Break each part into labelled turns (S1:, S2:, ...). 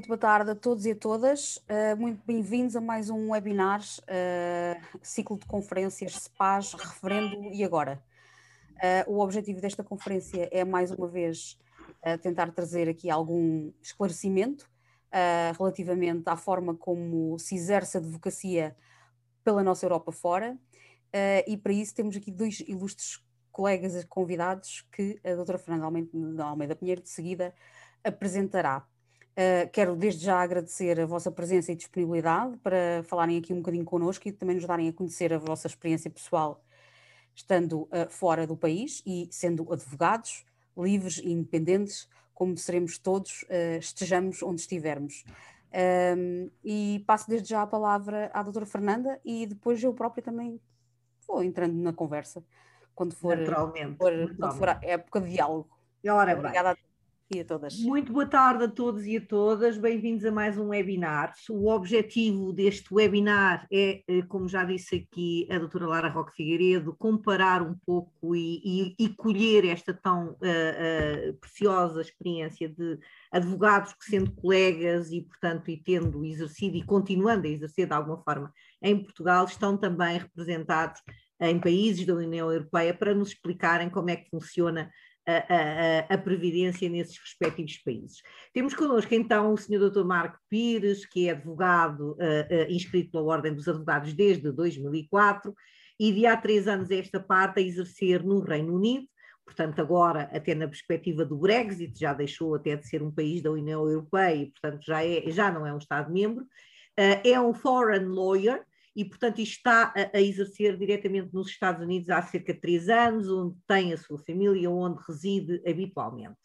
S1: Muito boa tarde a todos e a todas. Uh, muito bem-vindos a mais um webinar, uh, ciclo de conferências SPAS, Referendo e Agora. Uh, o objetivo desta conferência é, mais uma vez, tentar trazer aqui algum esclarecimento relativamente à forma como se exerce a advocacia pela nossa Europa fora. e para isso temos aqui dois ilustres colegas convidados que a doutora Fernanda Almeida Pinheiro, de seguida, apresentará. Uh, quero desde já agradecer a vossa presença e disponibilidade para falarem aqui um bocadinho connosco e também nos darem a conhecer a vossa experiência pessoal estando uh, fora do país e sendo advogados, livres e independentes, como seremos todos, uh, estejamos onde estivermos. Um, e passo desde já a palavra à doutora Fernanda e depois eu própria também vou entrando na conversa quando for,
S2: naturalmente,
S1: for, quando for a época de diálogo.
S2: Ora, Obrigada
S1: bem e a todas.
S2: Muito boa tarde a todos e a todas, bem-vindos a mais um webinar. O objetivo deste webinar é, eh, como já disse aqui a doutora Lara Roque Figueiredo, comparar um pouco e, e, e colher esta tão uh, uh, preciosa experiência de advogados que sendo colegas e, portanto, e tendo exercido e continuando a exercer de alguma forma em Portugal, estão também representados em países da União Europeia para nos explicarem como é que funciona a, a, a, previdência nesses respectivos países. Temos connosco então o Sr. Dr. Marco Pires, que é advogado uh, uh, inscrito pela Ordem dos Advogados desde 2004 e de há três anos esta parte a exercer no Reino Unido, portanto agora até na perspectiva do Brexit, já deixou até de ser um país da União Europeia e portanto já, é, já não é um Estado-membro, uh, é um foreign lawyer, e, portanto, está a, a, exercer diretamente nos Estados Unidos há cerca de três anos, onde tem a sua família, onde reside habitualmente.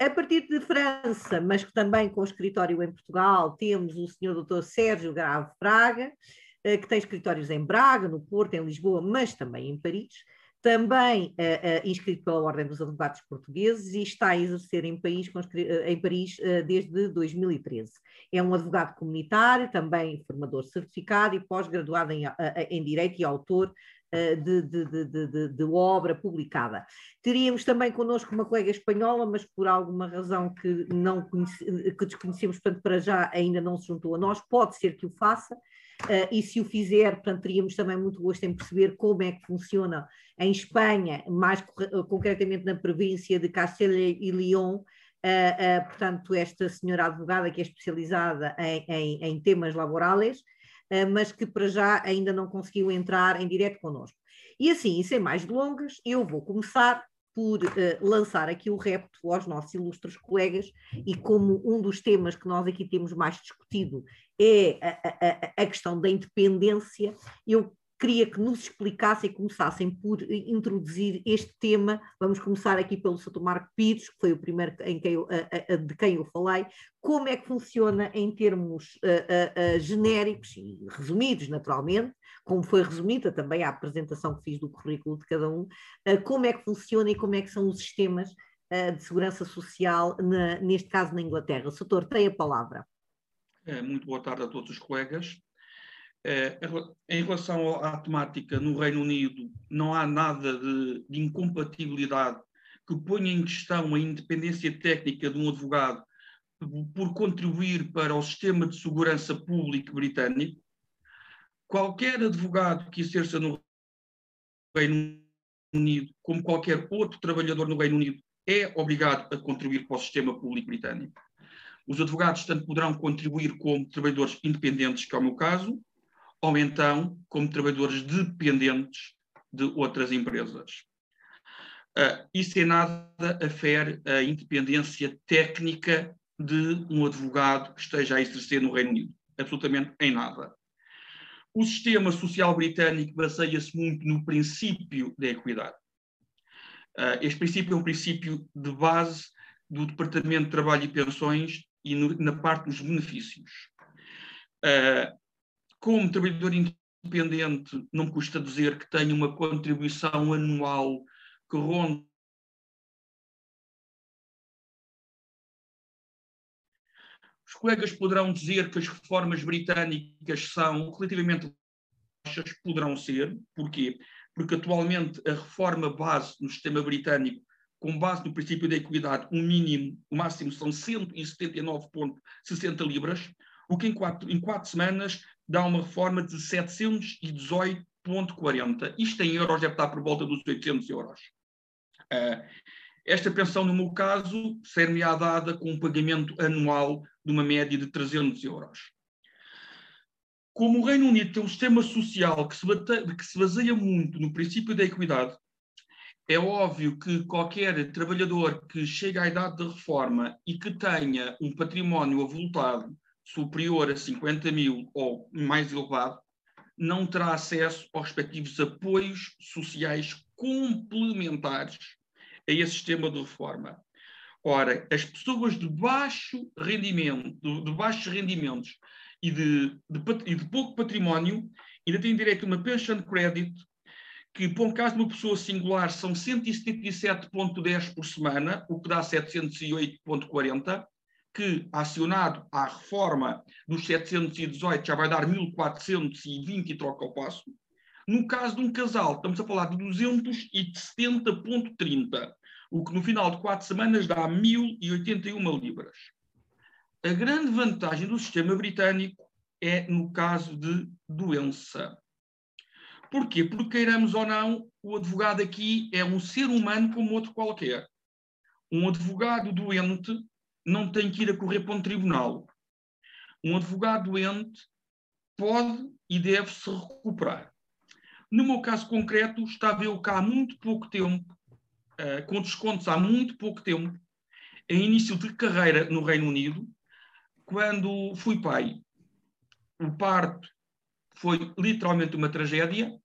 S2: A partir de França, mas que também com escritório em Portugal, temos o Sr. Dr. Sérgio Grave Braga, eh, que tem escritórios em Braga, no Porto, em Lisboa, mas também em Paris também uh, uh, inscrito pela Ordem dos Advogados Portugueses e está a exercer em, país, uh, em Paris desde 2013. É um advogado comunitário, também formador certificado e pós-graduado em, em, Direito e autor de, de, de, de, obra publicada. Teríamos também connosco uma colega espanhola, mas por alguma razão que, não conhece, que desconhecemos, portanto, para já ainda não se juntou a nós, pode ser que o faça, Uh, e se o fizer, portanto, teríamos também muito gosto em perceber como é que funciona em Espanha, mais concretamente na província de Castela e León, uh, uh, portanto, esta senhora advogada que é especializada em, em, em temas laborais, mas que para já ainda não conseguiu entrar em direto connosco. E assim, sem mais delongas, eu vou começar por uh, lançar aqui o repto aos nossos ilustres colegas e como um dos temas que nós aqui temos mais discutido é a, a, a questão da independência, eu queria que nos explicassem e começassem por introduzir este tema. Vamos começar aqui pelo Sr. Marco Pires, que foi o primeiro em quem eu, de quem eu falei. Como é que funciona em termos uh, genéricos e resumidos, naturalmente, como foi resumida também a apresentação que fiz do currículo de cada um, como é que funciona e como é que são os sistemas de segurança social, na, neste caso na Inglaterra. Soutor, tem a palavra.
S3: É, muito boa tarde a todos os colegas. É, em relação à temática no Reino Unido, não há nada de, de incompatibilidade que ponha em questão a independência técnica de um advogado por contribuir para o sistema de segurança público britânico. Qualquer advogado que exerça no Reino Unido, como qualquer outro trabalhador no Reino Unido, é obrigado a contribuir para o sistema público britânico. Os advogados tanto poderão contribuir como trabalhadores independentes, que é o meu caso, ou então como trabalhadores dependentes de outras empresas. Uh, isso em nada afere a independência técnica de um advogado que esteja a exercer no Reino Unido. Absolutamente em nada. O sistema social britânico baseia-se muito no princípio da equidade. Uh, este princípio é um princípio de base do Departamento de Trabalho e Pensões e no, na parte dos benefícios. Uh, como trabalhador independente, não me custa dizer que tenho uma contribuição anual que ronda Os colegas poderão dizer que as reformas britânicas são relativamente baixas, poderão ser. Porquê? Porque atualmente a reforma base no sistema britânico com base no princípio da equidade, um mínimo, o máximo são 179,60 libras, o que em quatro, em quatro semanas dá uma reforma de 718,40. Isto em euros deve estar por volta dos 800 euros. Uh, esta pensão, no meu caso, ser-me-á dada com um pagamento anual de uma média de 300 euros. Como o Reino Unido tem um sistema social que se, bate, que se baseia muito no princípio da equidade, é óbvio que qualquer trabalhador que chega à idade da reforma e que tenha um património avultado superior a 50 mil ou mais elevado, não terá acesso aos respectivos apoios sociais complementares a esse sistema de reforma. Ora, as pessoas de baixo rendimento, de, baixos rendimentos e de, de, e de, pouco património ainda têm direito a uma pension credit que, para um caso de uma pessoa singular, são 177,10 por semana, o que dá 708,40, que, acionado à reforma dos 718, já vai dar 1.420 e troca ao passo. No caso de um casal, estamos a falar de 270,30, o que no final de quatro semanas dá 1.081 libras. A grande vantagem do sistema britânico é no caso de doença. Porquê? Porque, queiramos ou não, o advogado aqui é um ser humano como outro qualquer. Um advogado doente não tem que ir a correr para um tribunal. Um advogado doente pode e deve se recuperar. No meu caso concreto, estava eu cá há muito pouco tempo, uh, com descontos há muito pouco tempo, em início de carreira no Reino Unido, quando fui pai. O parto foi literalmente uma tragédia.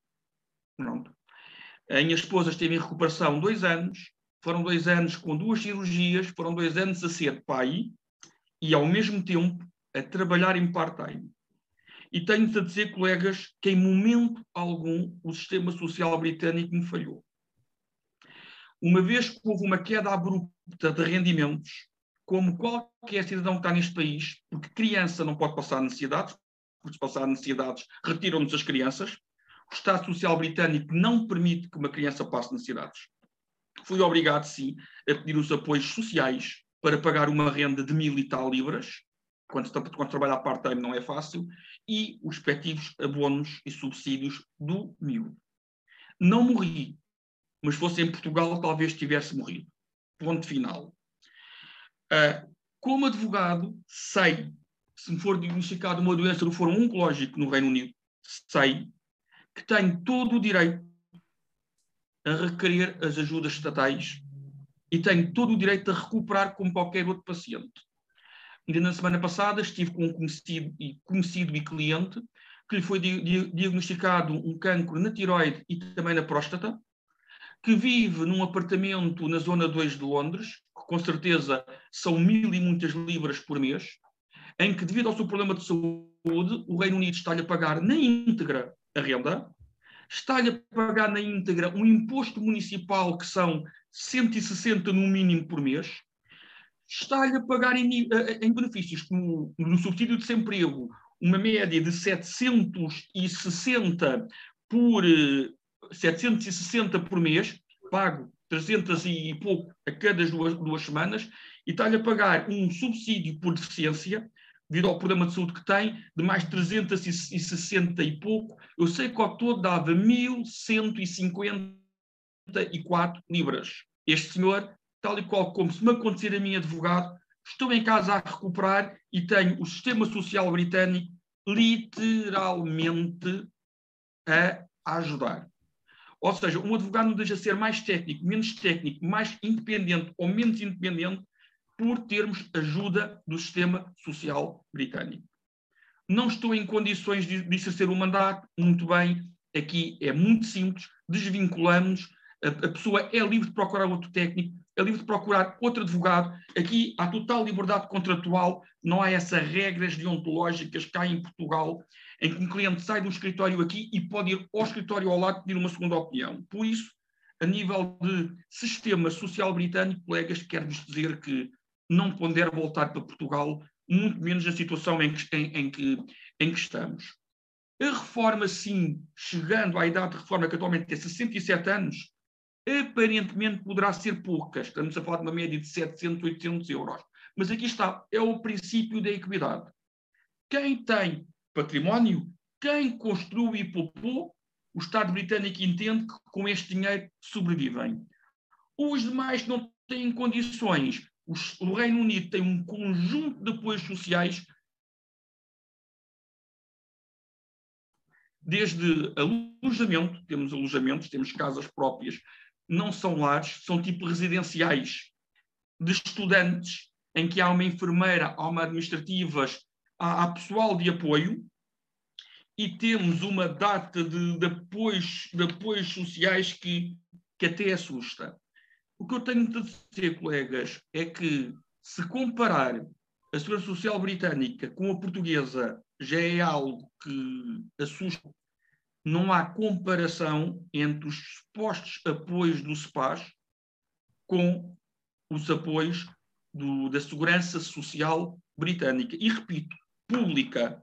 S3: Pronto. A minha esposa esteve em recuperação dois anos, foram dois anos com duas cirurgias, foram dois anos a ser pai e, ao mesmo tempo, a trabalhar em part-time. E tenho-te a dizer, colegas, que em momento algum o sistema social britânico me falhou. Uma vez que houve uma queda abrupta de rendimentos, como qualquer cidadão que está neste país, porque criança não pode passar necessidades, porque se passar necessidades retiram-nos as crianças, o Estado Social Britânico não permite que uma criança passe necessidades. Fui obrigado, sim, a pedir os apoios sociais para pagar uma renda de mil e tal libras, quando, quando trabalhar part-time não é fácil, e os respectivos abonos e subsídios do miúdo. Não morri, mas fosse em Portugal talvez tivesse morrido. Ponto final. Uh, como advogado, sei, se me for diagnosticado uma doença do foro oncológico no Reino Unido, sei que tenho todo o direito a requerer as ajudas estatais e tenho todo o direito a recuperar como qualquer outro paciente. Ainda na semana passada estive com um conhecido e, conhecido e cliente que lhe foi di diagnosticado um cancro na tiroide e também na próstata, que vive num apartamento na zona 2 de Londres, que com certeza são mil e muitas libras por mês, em que, devido ao seu problema de saúde, o Reino Unido está-lhe a pagar na íntegra a renda, está-lhe a pagar na íntegra um imposto municipal que são 160 no mínimo por mês, está-lhe a pagar em, em benefícios como no subsídio de desemprego uma média de 760 por 760 por mês, pago 300 e pouco a cada duas, duas semanas, e está-lhe a pagar um subsídio por deficiência devido ao problema de saúde que tem, de mais 360 e pouco, eu sei que ao todo dava 1.154 libras. Este senhor, tal e qual como se me acontecer a mim advogado, estou em casa a recuperar e tenho o sistema social britânico literalmente a ajudar. Ou seja, um advogado não deixa de ser mais técnico, menos técnico, mais independente ou menos independente por termos ajuda do sistema social britânico. Não estou em condições de, de exercer o mandato, muito bem, aqui é muito simples, desvinculamos, a, a, pessoa é livre de procurar outro técnico, é livre de procurar outro advogado, aqui há total liberdade contratual, não há essas regras deontológicas cá em Portugal, em que um cliente sai do escritório aqui e pode ir ao escritório ao lado pedir uma segunda opinião. Por isso, a nível de sistema social britânico, colegas, quero-vos dizer que não ponder voltar para Portugal, muito menos na situação em que, em, em, que, em que estamos. A reforma, sim, chegando à idade de reforma, que atualmente tem 67 anos, aparentemente poderá ser pouca. Estamos a falar de uma média de 700, 800 euros. Mas aqui está, é o princípio da equidade. Quem tem património, quem construiu e poupou, o Estado britânico entende que com este dinheiro sobrevivem. Os demais que não têm condições, o Reino Unido tem um conjunto de apoios sociais, desde alojamento, temos alojamentos, temos casas próprias, não são lares, são tipo residenciais de estudantes, em que há uma enfermeira, há uma administrativas, há, há pessoal de apoio, e temos uma data de, de, apoios, de apoios sociais que, que até assusta. O que eu tenho de dizer, colegas, é que se comparar a Segurança Social Britânica com a portuguesa já é algo que assusta. Não há comparação entre os supostos apoios do SPAS com os apoios do, da segurança social britânica. E repito, pública.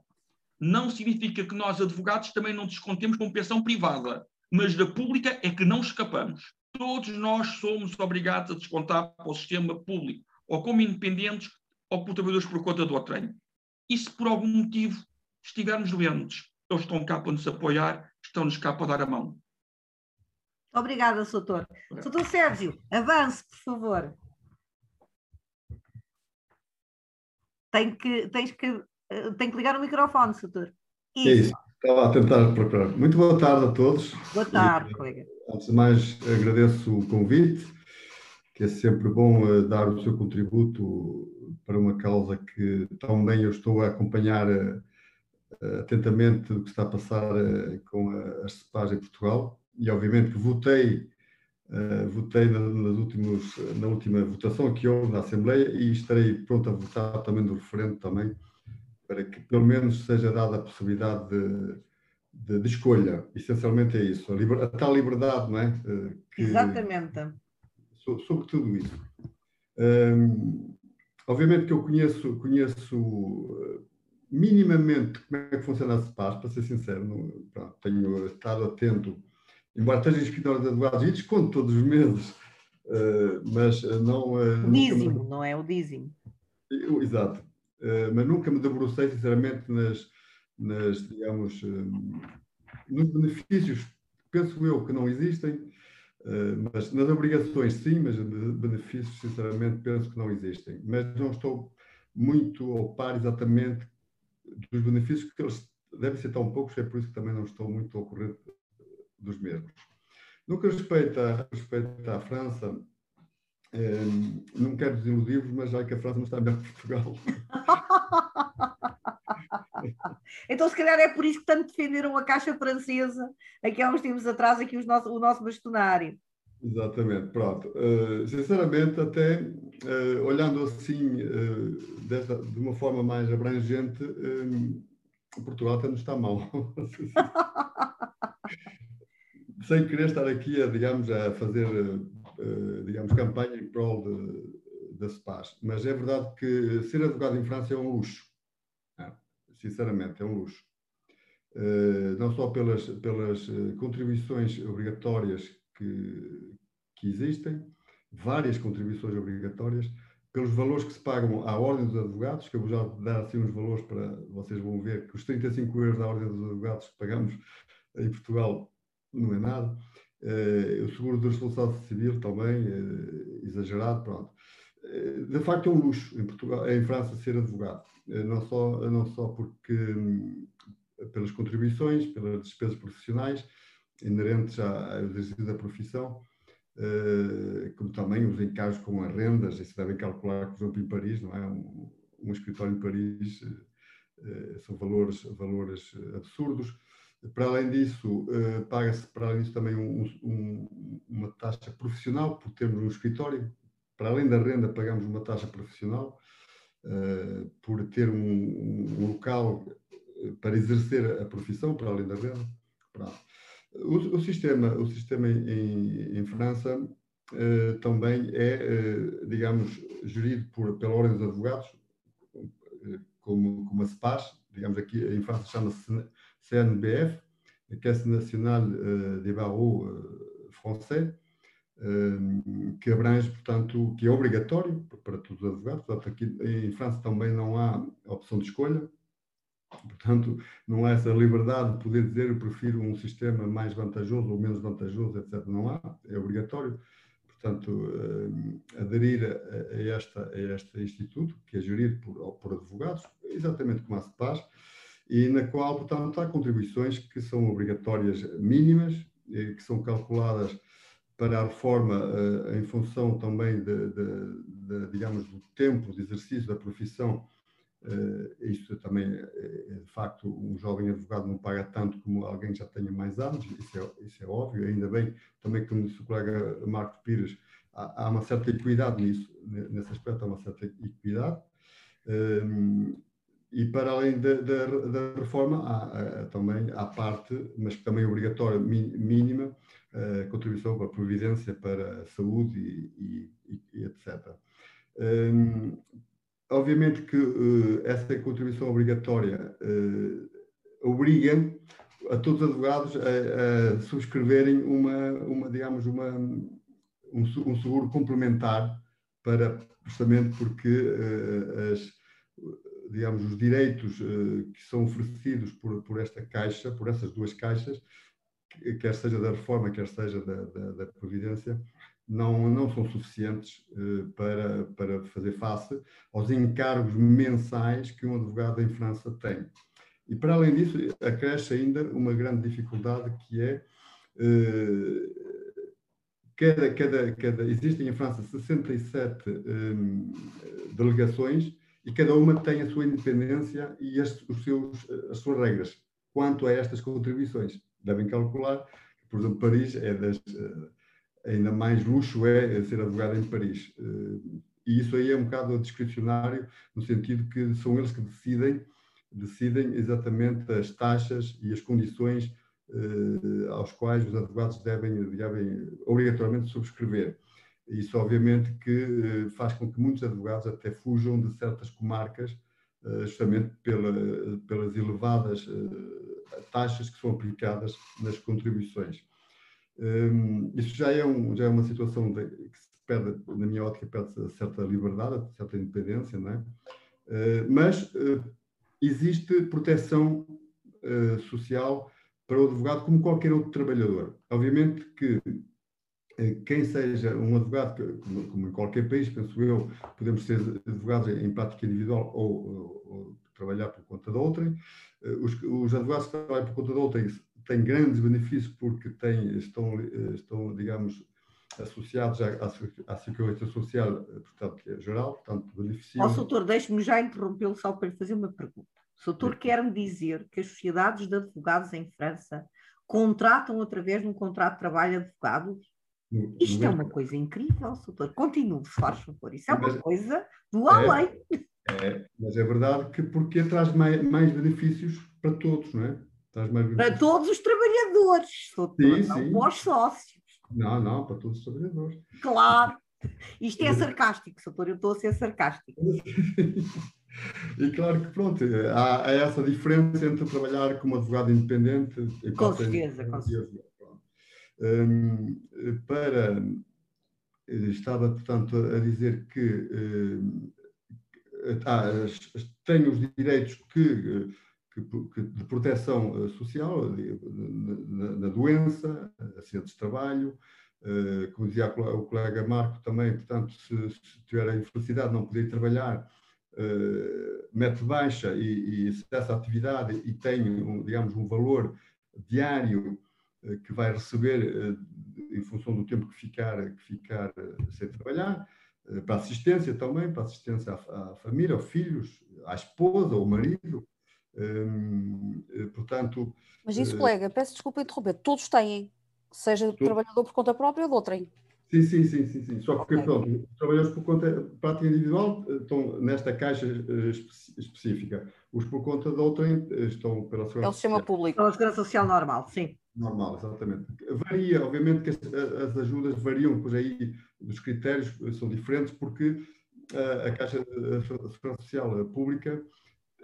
S3: Não significa que nós, advogados, também não descontemos com pensão privada, mas da pública é que não escapamos. Todos nós somos obrigados a descontar para o sistema público, ou como independentes, ou por trabalhadores por conta do trem. E se por algum motivo estivermos doentes, eles estão cá para nos apoiar, estão-nos cá para dar a mão.
S2: Obrigada, Soutor. Soutor Sérgio, avance, por favor. Tem que, tens que, uh, tem que ligar o microfone, Soutor.
S4: Isso. É isso. Estava a tentar procurar. Muito boa tarde a todos.
S2: Boa tarde, e, colega.
S4: Antes de mais, agradeço o convite, que é sempre bom uh, dar o seu contributo para uma causa que tão bem eu estou a acompanhar uh, atentamente o que está a passar com as CEPAs em Portugal. E, obviamente, que votei votei na, nas últimos, na última votação que houve na Assembleia e estarei pronto a votar também no referendo também, para que pelo menos seja dada a possibilidade de, de, de escolha. Essencialmente é isso, a, liber, a tal liberdade, não é? Uh,
S2: que, Exatamente.
S4: So, sobre tudo isso. Um, obviamente que eu conheço, conheço minimamente como é que funciona a CEPAS, para ser sincero, não, pronto, tenho estado atento embora esteja inscrito na Ordem de Advogados e desconto todos os meses, uh, mas não.
S2: Uh, o dízimo, me... não é o dízimo.
S4: Exato. Uh, mas nunca me debrucei, sinceramente, nas, nas digamos, nos benefícios, penso eu que não existem, mas nas obrigações sim, mas benefícios, sinceramente, penso que não existem. Mas não estou muito ao par exatamente dos benefícios, que eles devem ser tão poucos, é por isso que também não estou muito ao corrente dos mesmos. No que respeita, respeita à França, eh, não quero desiludir-vos, mas já que a França não está melhor que Portugal.
S2: então, se calhar é por isso que tanto defenderam a Caixa Francesa aqui há uns tempos atrás, aqui os nosso, o nosso bastonário.
S4: Exatamente, pronto. Uh, sinceramente, até uh, olhando assim, uh, desta, de uma forma mais abrangente, Portugal até está mal. sem querer estar aqui a, digamos, a fazer, digamos, campanha em prol da SPAS, mas é verdade que ser advogado em França é um luxo. Sinceramente, é um luxo. Uh, não só pelas, pelas eh, contribuições obrigatórias que, que existem, várias contribuições obrigatórias, pelos valores que se pagam à Ordem dos Advogados, que eu vou já dar assim uns valores para vocês vão ver que os 35 euros da Ordem dos Advogados que pagamos em Portugal não é nada. Uh, o seguro de responsabilidade civil também, uh, exagerado, pronto. Uh, de facto é um luxo em, Portugal, em França ser advogado, não, só, não só porque um, pelas contribuições, pelas despesas profissionais inerentes ao exercício da profissão, como também os encargos com as rendas, e se devem calcular, por exemplo, em Paris, não é? Um, escritório em Paris são valores, valores absurdos. Para além disso, paga-se para além disso também um, um, uma taxa profissional por termos um escritório. Para além da renda, pagamos uma taxa profissional uh, por ter um, um, local eh, para exercer a profissão, para além da renda. O, o, sistema, o sistema em, em França uh, também é, digamos, gerido por, pela Ordem dos Advogados, como, como a CEPAS, digamos aqui em França chama-se CNBF, Caisse Nationale euh, des Barreaux euh, Français, que abrange, portanto, que é obrigatório para todos os advogados. Portanto, aqui em França também não há opção de escolha. Portanto, não há essa liberdade de poder dizer eu prefiro um sistema mais vantajoso ou menos vantajoso, etc. Não há, é obrigatório. Portanto, aderir a, esta, a este instituto, que é gerido por, por advogados, exatamente como a CEPAS, e na qual, portanto, há contribuições que são obrigatórias mínimas, que são calculadas para a reforma uh, em função também de, de, de, digamos, do tempo de exercício da profissão. Uh, isto também, é, de facto, um jovem advogado não paga tanto como alguém que já tenha mais anos, isso é, isso é óbvio, ainda bem, também como disse o colega Marco Pires, há, há uma certa equidade nisso, nesse aspecto há uma certa equidade. Um, e para além da, reforma, há, há, também há parte, mas também obrigatória, mínima, a contribuição para a Previdência, para a saúde e, e, e etc. Um, obviamente que uh, essa contribuição obrigatória uh, obriga a todos os advogados a, a subscreverem uma, uma, digamos, uma, um, um seguro complementar para justamente porque uh, as, digamos, os direitos que são oferecidos por, por esta caixa, por essas duas caixas, quer seja da reforma, quer seja da, da, da Previdência, não, não são suficientes uh, para, para fazer face aos encargos mensais que um advogado em França tem. E, para além disso, acresce ainda uma grande dificuldade que é uh, cada, cada, cada, existem em França 67 um, delegações e cada uma tem a sua independência e as, os seus, as suas regras quanto a estas contribuições devem calcular. Por exemplo, Paris é das. Eh, ainda mais luxo é ser advogado em Paris. Eh, e isso aí é um bocado discricionário, no sentido que são eles que decidem, decidem exatamente as taxas e as condições uh, aos quais os advogados devem, devem obrigatoriamente subscrever. Isso, obviamente, que faz com que muitos advogados até fujam de certas comarcas, justamente pela, pelas elevadas taxas que são aplicadas nas contribuições. Um, isso já é, um, já é uma situação de, que se perde, na minha ótica, perde certa liberdade, certa independência, não é? Uh, mas uh, existe proteção uh, social para o advogado como qualquer outro trabalhador. Obviamente que quem seja um advogado, como, como, em qualquer país, penso eu, podemos ser advogados em prática individual ou, ou, trabalhar por conta de outrem, eh, os, os advogados que trabalham por conta de outrem têm grandes benefícios porque têm, estão, eh, estão, digamos, associados à, à, Segurança Social, eh, portanto, que é geral, portanto, beneficiam.
S2: Ó, oh, doutor, deixe-me já interrompê-lo só para lhe fazer uma pergunta. O doutor quer-me dizer que as sociedades de advogados em França contratam através de um contrato de trabalho advogados? Isto é uma coisa incrível, doutor. Continue, se faz favor. Isso é uma coisa do é. além.
S4: É, mas é verdade que porque traz mais, mais benefícios para todos, não é?
S2: Para todos os trabalhadores, sim, sim. para os sócios.
S4: Não, não, para todos os trabalhadores.
S2: Claro. Isto é sarcástico, doutor, eu estou a ser sarcástico.
S4: E claro que pronto, há, há, essa diferença entre trabalhar como advogado independente
S2: e com certeza, com certeza.
S4: Um, para estava portanto a dizer que um, têm os direitos que, que, que de proteção eh, social na, na doença, acidentes de trabalho, eh, como dizia o colega Marco também, portanto, se, se tiver a infelicidade de não poder trabalhar, mete baixa e, e acessa a atividade e tem, digamos, um valor diário que vai receber em função do tempo que ficar, que ficar sem trabalhar. Eh, para assistência também, para assistência à, à, família, aos filhos, à esposa, ao marido. Hum, portanto.
S1: Mas isso, uh, colega, peço desculpa interromper, todos têm, seja todos. trabalhador por conta própria ou de outrem.
S4: Sim, sim, sim, sim, sim. Só que, okay. pronto, os trabalhadores por conta prática individual estão nesta caixa específica. Os por conta de outrem estão pela
S1: segurança. É o sistema social. público.
S2: Pela segurança social normal, sim.
S4: Normal, exatamente. Varia, obviamente que as, as ajudas variam, pois aí os critérios são diferentes, porque a, Caixa Segurança Social Pública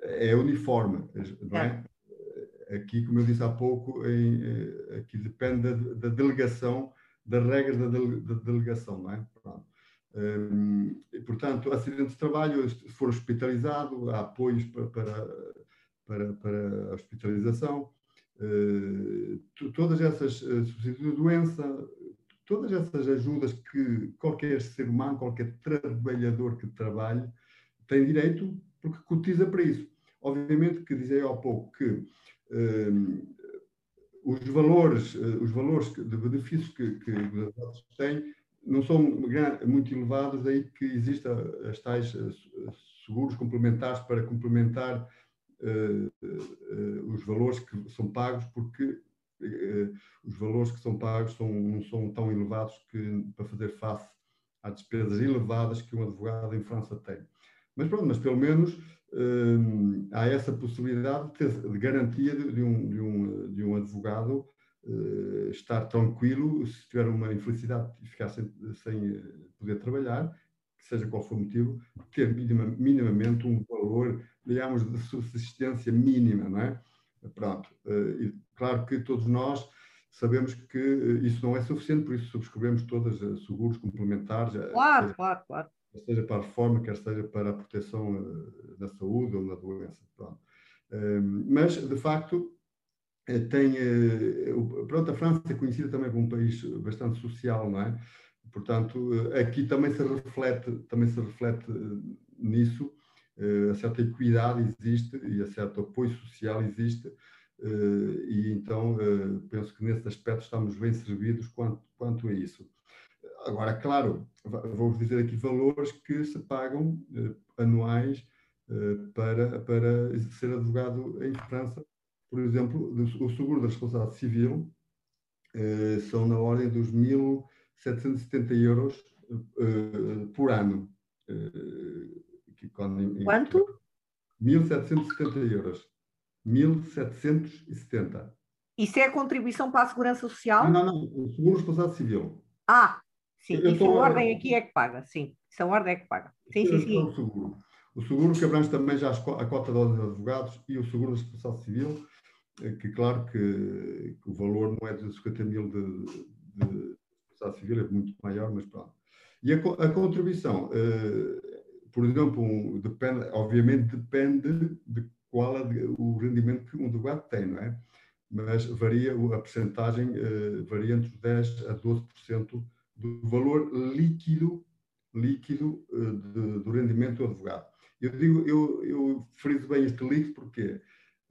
S4: é uniforme, não é? é? Aqui, como eu disse há pouco, em, aqui depende da, da delegação das regras da, da delegação, não é? Um, e, portanto, acidente de trabalho, se for hospitalizado, há apoios para, para, para, para a hospitalização, todas essas, uh, subsídio de doença, todas essas ajudas que qualquer ser humano, qualquer trabalhador que trabalhe tem direito porque cotiza para isso. Obviamente que dizia há pouco que um, os valores, uh, os valores de benefícios que, que os advogados têm não são muito elevados, daí que existem as tais seguros complementares para complementar os valores que são pagos, porque os valores que são pagos são, não são tão elevados que, para fazer face às despesas elevadas que um advogado em França tem. Mas pronto, mas pelo menos há essa possibilidade de, ter, de garantia de, de, um, de, um, de um advogado uh, estar tranquilo se tiver uma infelicidade e ficar sem, sem eh, poder trabalhar, seja qual for o motivo, ter minima, minimamente um valor, digamos, de subsistência mínima, não é? Pronto. Uh, e claro que todos nós sabemos que isso não é suficiente, por isso subscrevemos todas seguros complementares.
S2: Claro, claro, claro
S4: quer seja para a reforma, quer seja para a proteção da saúde ou na doença. Pronto. Uh, mas, de facto, eh, tem. Pronto, a França é conhecida também como um país bastante social, não é? Portanto, aqui também se reflete, também se reflete nisso. a certa equidade existe e a certo apoio social existe. e então, penso que nesse aspecto estamos bem servidos quanto, quanto a isso. Agora, claro, vou dizer aqui valores que se pagam eh, anuais eh, para, para ser advogado em França. Por exemplo, o seguro da responsabilidade civil eh, são na ordem dos 1.770 euros por ano.
S2: Quanto?
S4: 1.770 euros. 1.770.
S2: Isso é a contribuição para a segurança social?
S4: Não, não, não. O seguro de responsabilidade civil.
S2: Ah, Sim, eu isso a ordem aqui é que paga, sim. Isso a ordem é que paga. Sim, sim, sim.
S4: O seguro. O seguro que abrange também já a cota de de advogados e o seguro responsabilidade civil, que claro que, que, o valor não é de 50 mil de, de responsabilidade civil, é muito maior, mas pronto. E a, a contribuição, uh, por exemplo, um, depende, obviamente depende de qual é o rendimento que um advogado tem, não é? Mas varia, a percentagem uh, varia entre 10% a 12% do valor líquido, líquido eh, de, do rendimento do advogado. Eu digo, eu, eu friso bem este líquido porque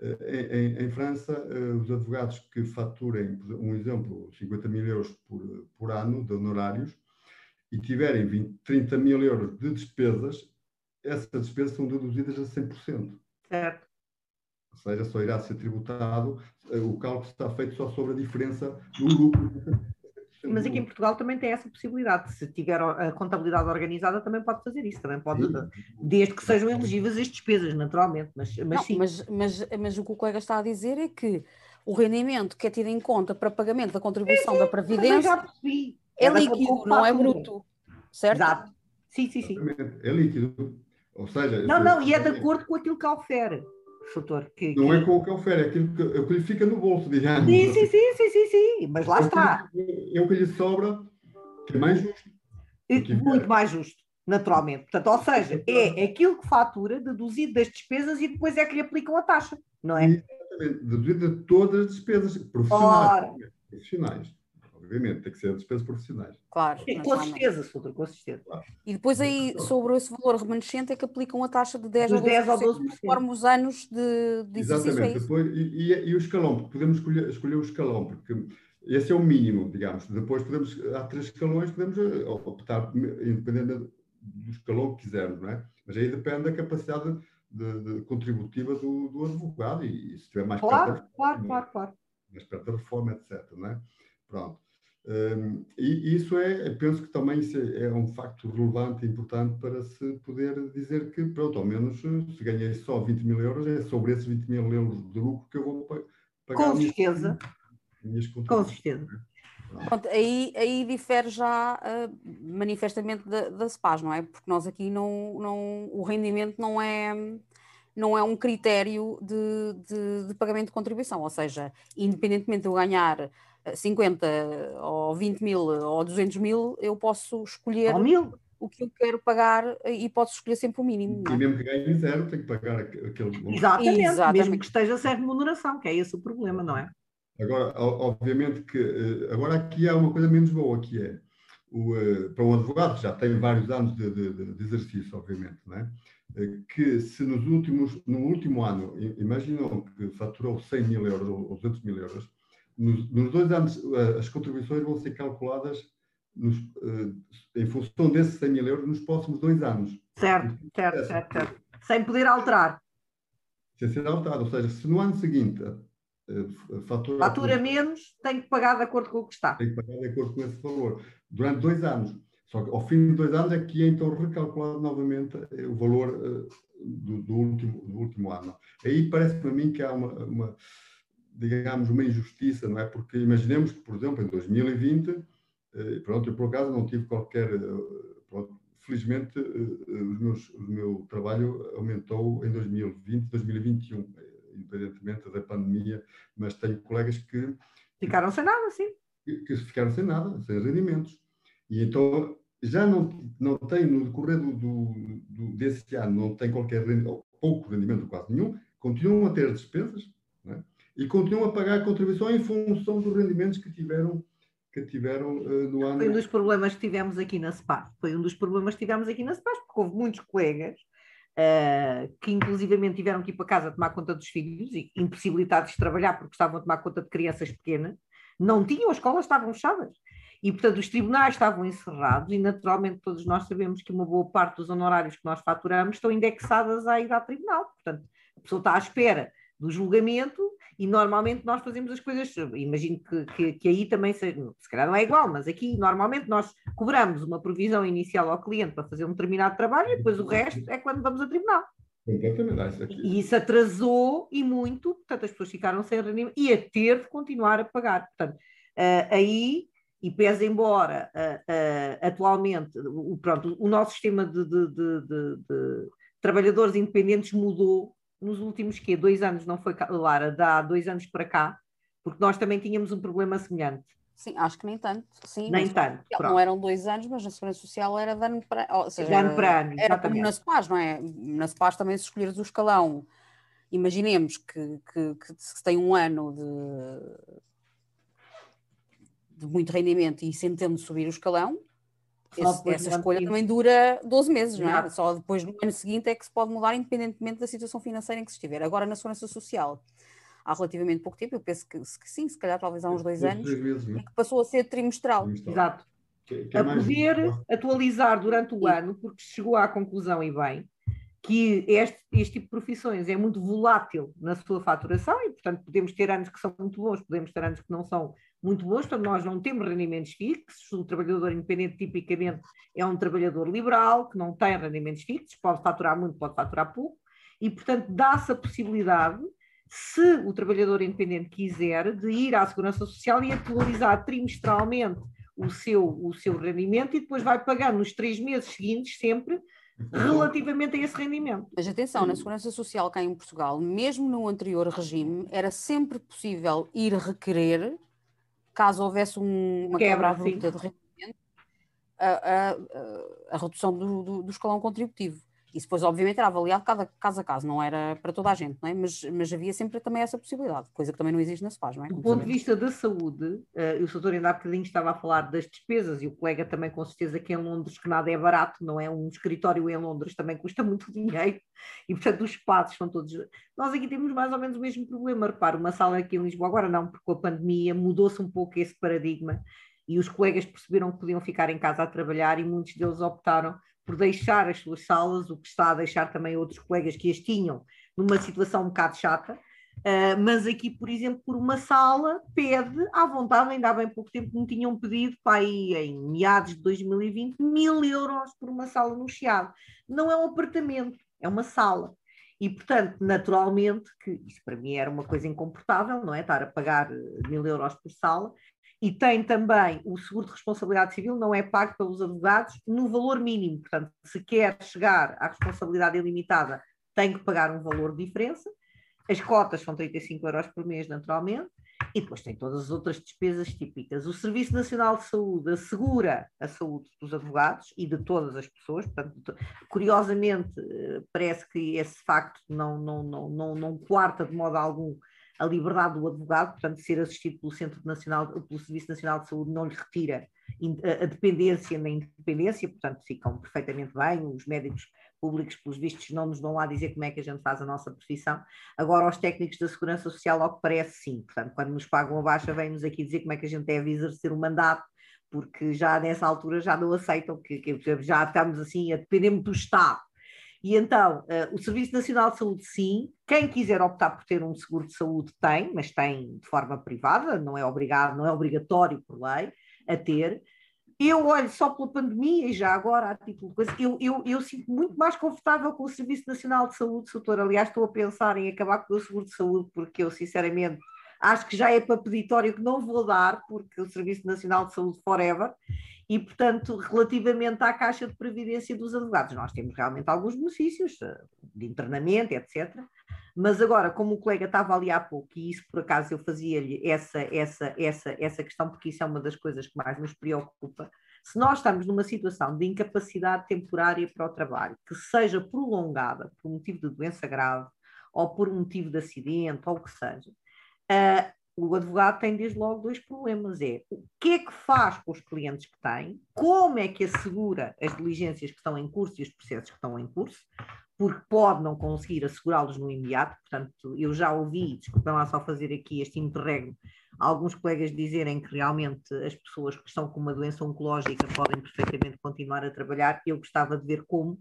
S4: eh, em, em, França, eh, os advogados que faturem, um exemplo, 50 mil euros por, por ano de honorários e tiverem 20, 30 mil euros de despesas, essas despesas são deduzidas a 100%.
S2: Certo.
S4: Ou seja, só irá ser tributado, o cálculo está feito só sobre a diferença do lucro
S2: mas aqui em Portugal também tem essa possibilidade. Se tiver a contabilidade organizada, também pode fazer isso. Também pode, desde que sejam elegíveis as despesas, naturalmente. Mas, mas,
S1: Não, mas, mas, mas, o que o colega está a dizer é que o rendimento que é tido em conta para pagamento da contribuição sim, da Previdência é, é líquido, não é bruto. Certo? Exato.
S2: Sim, sim, sim.
S4: É líquido. Ou seja,
S2: não, não, e é de acordo com aquilo que ofere Que,
S4: não é com o que oferece, é aquilo que, é o que lhe fica no bolso, digamos.
S2: Sim, sim, sim, sim, sim, sim. mas lá é está.
S4: Que, é o que lhe sobra, que é mais justo.
S2: Muito mais justo, naturalmente. Portanto, ou seja, é aquilo que fatura, deduzido das despesas e depois é que lhe aplicam a taxa, não é?
S4: Exatamente, deduzido de todas as despesas profissionais. Ora. Profissionais obviamente, tem que ser despesas profissionais.
S1: Claro.
S2: Sim, com certeza, Soutor, com certeza.
S1: Claro. E depois aí, sobre esse valor remanescente, é que aplicam a taxa de 10
S2: ou 12%, 10 ou 12%.
S1: conforme os anos de, de
S4: Exatamente.
S1: É
S4: depois, e, e, e, o escalão, porque podemos escolher, escolher o escalão, porque esse é o mínimo, digamos. Depois podemos, há três escalões, podemos eh, optar, independente do escalão que quisermos, não é? Mas aí depende da capacidade de, de contributiva do, do, advogado e, e se tiver mais
S2: claro, perto claro, claro, claro.
S4: mais perto da reforma, etc. Não é? Pronto. Um, e isso é, penso que também é, é um facto relevante e importante para se poder dizer que, pronto, ao menos se ganhei só 20 mil euros, é sobre esses 20 mil euros de lucro que eu vou pagar.
S2: Com certeza. Minhas, Com certeza.
S1: Pronto, aí, aí difere já uh, manifestamente da, da SPAS, não é? Porque nós aqui não, não, o rendimento não é, não é um critério de, de, de pagamento de contribuição, ou seja, independentemente de eu ganhar 50 ou 20 mil ou 200 mil, eu posso escolher o que eu quero pagar e posso escolher sempre o mínimo.
S4: E
S1: é?
S4: mesmo que ganhe zero, tem que pagar aqu- aquele valor.
S2: Exatamente,
S1: Exatamente.
S2: mesmo que esteja sem remuneração, que é esse o problema, não é?
S4: Agora, o- obviamente que eh, agora aqui há uma coisa menos boa, que é o, eh, para um advogado que já tem vários anos de, de- de- exercício, obviamente, não é? Eh, que se nos últimos, no último ano, imaginam que faturou 100 mil euros ou 200 mil euros, nos, nos dois anos eh, as contribuições vão ser calculadas nos, eh, em função desses 100 mil euros nos próximos dois anos,
S2: Certo, certo, certo, certo. Sem poder alterar.
S4: sem ser alterado. Ou seja, se no ano seguinte eh, fatura,
S2: Fatura menos, tem que pagar de acordo com o que está.
S4: tem que pagar de acordo com esse valor, durante dois anos. Só que ao fim de dois anos é que é então recalculado novamente o valor do, do último, do último ano. Aí parece-me a mim que há uma, uma, digamos, uma injustiça, não é? Porque imaginemos que, por exemplo, em 2020, eh, pronto, eu por acaso não tive qualquer, eh, pronto, felizmente eh, meus, o meu trabalho aumentou em 2020, 2021, eh, independentemente da pandemia, mas tenho colegas que
S2: Ficaram sem nada, sim.
S4: que, que ficaram sem nada, sem rendimentos. E então já não, não tem, no decorrer do, do, do- desse ano, não tem qualquer rendimento, ou pouco rendimento, quase nenhum, continuam a ter despesas né? E continuam a pagar a contribuição em função dos rendimentos que tiveram, que tiveram eh, no ano.
S2: Foi um dos problemas que tivemos aqui na SPAS. Foi um dos problemas que tivemos aqui na SPAS, porque houve muitos colegas ah, que inclusivamente tiveram que ir para casa tomar conta dos filhos e impossibilitados de trabalhar porque estavam a tomar conta de crianças pequenas, não tinham, as escolas estavam fechadas. E, portanto, os tribunais estavam encerrados e, naturalmente, todos nós sabemos que uma boa parte dos honorários que nós faturamos estão indexadas à ida tribunal. Portanto, a pessoa está à espera do julgamento e, normalmente, nós fazemos as coisas. Imagino que, que, que aí também, seja, se calhar não é igual, mas aqui, normalmente, nós cobramos uma provisão inicial ao cliente para fazer um determinado trabalho e depois o resto é quando vamos a tribunal. E isso atrasou e muito, portanto, as pessoas ficaram sem rendimento e a ter de continuar a pagar. Portanto, ah, aí, e pese embora ah, ah, atualmente o, pronto, o nosso sistema de- de- de- de trabalhadores independentes mudou nos últimos quê? dois anos, não foi, Lara? Dá dois anos para cá, porque nós também tínhamos um problema semelhante.
S1: Sim, acho que nem tanto. Sim,
S2: Nem tanto.
S1: Não eram dois anos, mas na Segurança Social era de ano para ou seja,
S2: De ano para ano,
S1: Era como na SPAS, não é? Na SPAS também se escolheres o escalão, imaginemos que, que, que se tem um ano de, de muito rendimento e de subir o escalão, esse- essa escolha também dura 12 meses, não é? Só depois no ano seguinte é que se pode mudar, independentemente da situação financeira em que se estiver. Agora, na Segurança Social, há relativamente pouco tempo, eu penso que, que sim, se calhar talvez há uns dois
S4: Dois,
S1: anos,
S4: três meses, não
S1: é
S4: é?
S1: que passou a ser trimestral.
S2: Exato.
S4: Que- que é
S2: a
S4: mais-
S2: poder atualizar durante o
S1: Sim.
S2: ano, porque chegou à conclusão, e bem, que este, este tipo de profissões é muito volátil na sua faturação e, portanto, podemos ter anos que são muito bons, podemos ter anos que não são muito bons, portanto, nós não temos rendimentos fixos. O trabalhador independente, tipicamente, é um trabalhador liberal, que não tem rendimentos fixos, pode faturar muito, pode faturar pouco, e, portanto, dá-se a possibilidade, se o trabalhador independente quiser, de ir à Segurança Social e atualizar trimestralmente o seu, o seu rendimento e depois vai pagando nos três meses seguintes sempre relativamente a esse rendimento.
S1: Mas atenção, na Segurança Social cá em Portugal, mesmo no anterior regime, era sempre possível ir requerer, caso houvesse um- uma
S2: Quebra,
S1: quebra abrupta de rendimento, a, a- a- a redução do, do- do escalão contributivo. Isso depois, obviamente, era avaliado cada, caso a caso, não era para toda a gente, não é? mas, mas havia sempre também essa possibilidade, coisa que também não existe na SPAS, não é?
S2: Do ponto de vista da saúde, e o doutor ainda há bocadinho estava a falar das despesas, e o colega também com certeza que em Londres, que nada é barato, não é? Um escritório em Londres também custa muito dinheiro, e portanto os espaços são todos... Nós aqui temos mais ou menos o mesmo problema, repare, uma sala aqui em Lisboa, agora não, porque com a pandemia mudou-se um pouco esse paradigma, e os colegas perceberam que podiam ficar em casa a trabalhar, e muitos deles optaram por deixar as suas salas, o que está a deixar também outros colegas que as tinham numa situação um bocado chata, Uh, mas aqui, por exemplo, por uma sala, pede à vontade, ainda há bem pouco tempo me tinham pedido, para aí em meados de 2020, mil euros por uma sala no Chiado. Não é um apartamento, é uma sala. E, portanto, naturalmente, que isso para mim era uma coisa incomportável, não é? Estar a pagar eh, mil euros por sala. E tem também o seguro de responsabilidade civil, não é pago pelos advogados no valor mínimo. Portanto, se quer chegar à responsabilidade ilimitada, tem que pagar um valor de diferença. As cotas são 35 euros por mês, naturalmente, E depois tem todas as outras despesas típicas. O Serviço Nacional de Saúde assegura a saúde dos advogados e de todas as pessoas. Portanto, curiosamente, eh, parece que esse facto não, não, não, não, não quarta de modo algum a liberdade do advogado, portanto, ser assistido pelo Centro Nacional, pelo Serviço Nacional de Saúde não lhe retira a dependência na independência, portanto, ficam perfeitamente bem, os médicos públicos, pelos vistos, não nos vão lá dizer como é que a gente faz a nossa profissão. Agora, os técnicos da Segurança Social, ao que parece, sim. Portanto, quando nos pagam a baixa, vêm-nos aqui dizer como é que a gente deve exercer o mandato, porque já nessa altura já não aceitam, que, que já estamos assim a depender do Estado. E então, uh, o Serviço Nacional de Saúde, sim. Quem quiser optar por ter um seguro de saúde tem, mas tem de forma privada, não é obrigado, não é obrigatório por lei a ter. Eu olho só pela pandemia e já agora, a título de coisa, eu, eu, eu sinto muito mais confortável com o Serviço Nacional de Saúde, doutor. Aliás, estou a pensar em acabar com o seguro de saúde, porque eu, sinceramente, acho que já é para peditório que não vou dar, porque o Serviço Nacional de Saúde forever, e, portanto, relativamente à Caixa de Previdência dos advogados, nós temos realmente alguns benefícios eh, de internamento, etc. Mas agora, como o colega estava ali há pouco, e isso por acaso eu fazia-lhe essa, essa, essa, essa questão, porque isso é uma das coisas que mais nos preocupa, se nós estamos numa situação de incapacidade temporária para o trabalho, que seja prolongada por motivo de doença grave, ou por motivo de acidente, ou o que seja, uh, o advogado tem desde logo dois problemas: é o que é que faz com os clientes que tem, como é que assegura as diligências que estão em curso e os processos que estão em curso, porque pode não conseguir assegurá-los no imediato. Portanto, eu já ouvi, desculpem lá só fazer aqui este interregno, alguns colegas dizerem que realmente as pessoas que estão com uma doença oncológica podem perfeitamente continuar a trabalhar. Eu gostava de ver como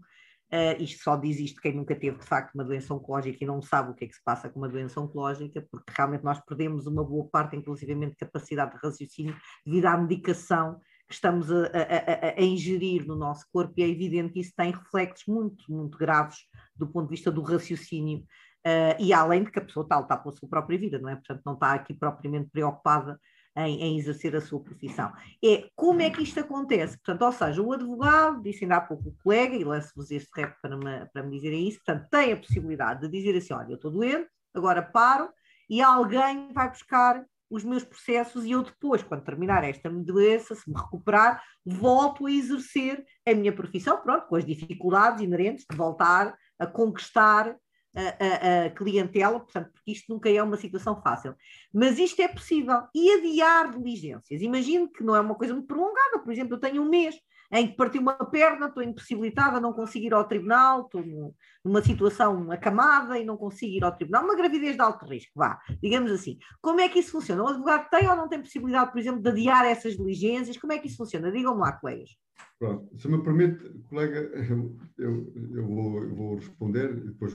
S2: Uh, isto só diz isto quem nunca teve de facto uma doença oncológica e não sabe o que é que se passa com uma doença oncológica, porque realmente nós perdemos uma boa parte, inclusivamente, de capacidade de raciocínio devido à medicação que estamos a, a, a, a, ingerir no nosso corpo e é evidente que isso tem reflexos muito, muito graves do ponto de vista do raciocínio uh, e além de que a pessoa está a lutar pela sua própria vida, não é? Portanto, não está aqui propriamente preocupada em, em, exercer a sua profissão. É como é que isto acontece? Portanto, ou seja, o advogado, disse ainda há pouco o colega, e lanço-vos este rep para me, para me dizerem isso, portanto, tem a possibilidade de dizer assim: olha, eu estou doente, agora paro, e alguém vai buscar os meus processos e eu depois, quando terminar esta doença, se me recuperar, volto a exercer a minha profissão, pronto, com as dificuldades inerentes de voltar a conquistar a, a, clientela, portanto, porque isto nunca é uma situação fácil. Mas isto é possível. E adiar diligências. Imagino que não é uma coisa muito prolongada. Por exemplo, eu tenho um mês em que partiu uma perna, estou impossibilitada, não consigo ir ao tribunal, estou numa situação acamada e não consigo ir ao tribunal, uma gravidez de alto risco, vá, digamos assim. Como é que isso funciona? O advogado tem ou não tem possibilidade, por exemplo, de adiar essas diligências? Como é que isso funciona? Digam-me lá, colegas.
S4: Pronto, se me permite, colega, eu, eu, eu, vou, eu vou responder e depois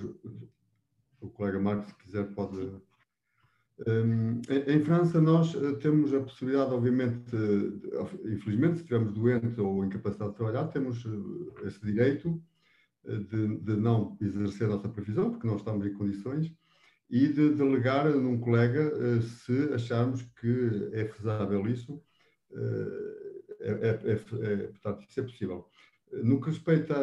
S4: o colega Marcos, se quiser, pode. Um, em, em, França, nós eh, temos a possibilidade, obviamente, infelizmente, se estivermos doentes ou incapacitados de trabalhar, temos eh, esse direito eh, de, de, não exercer a nossa profissão, porque não estamos em condições, e de delegar num colega se acharmos que é fesável isso é, é, é, é, portanto, isso é possível. No que respeita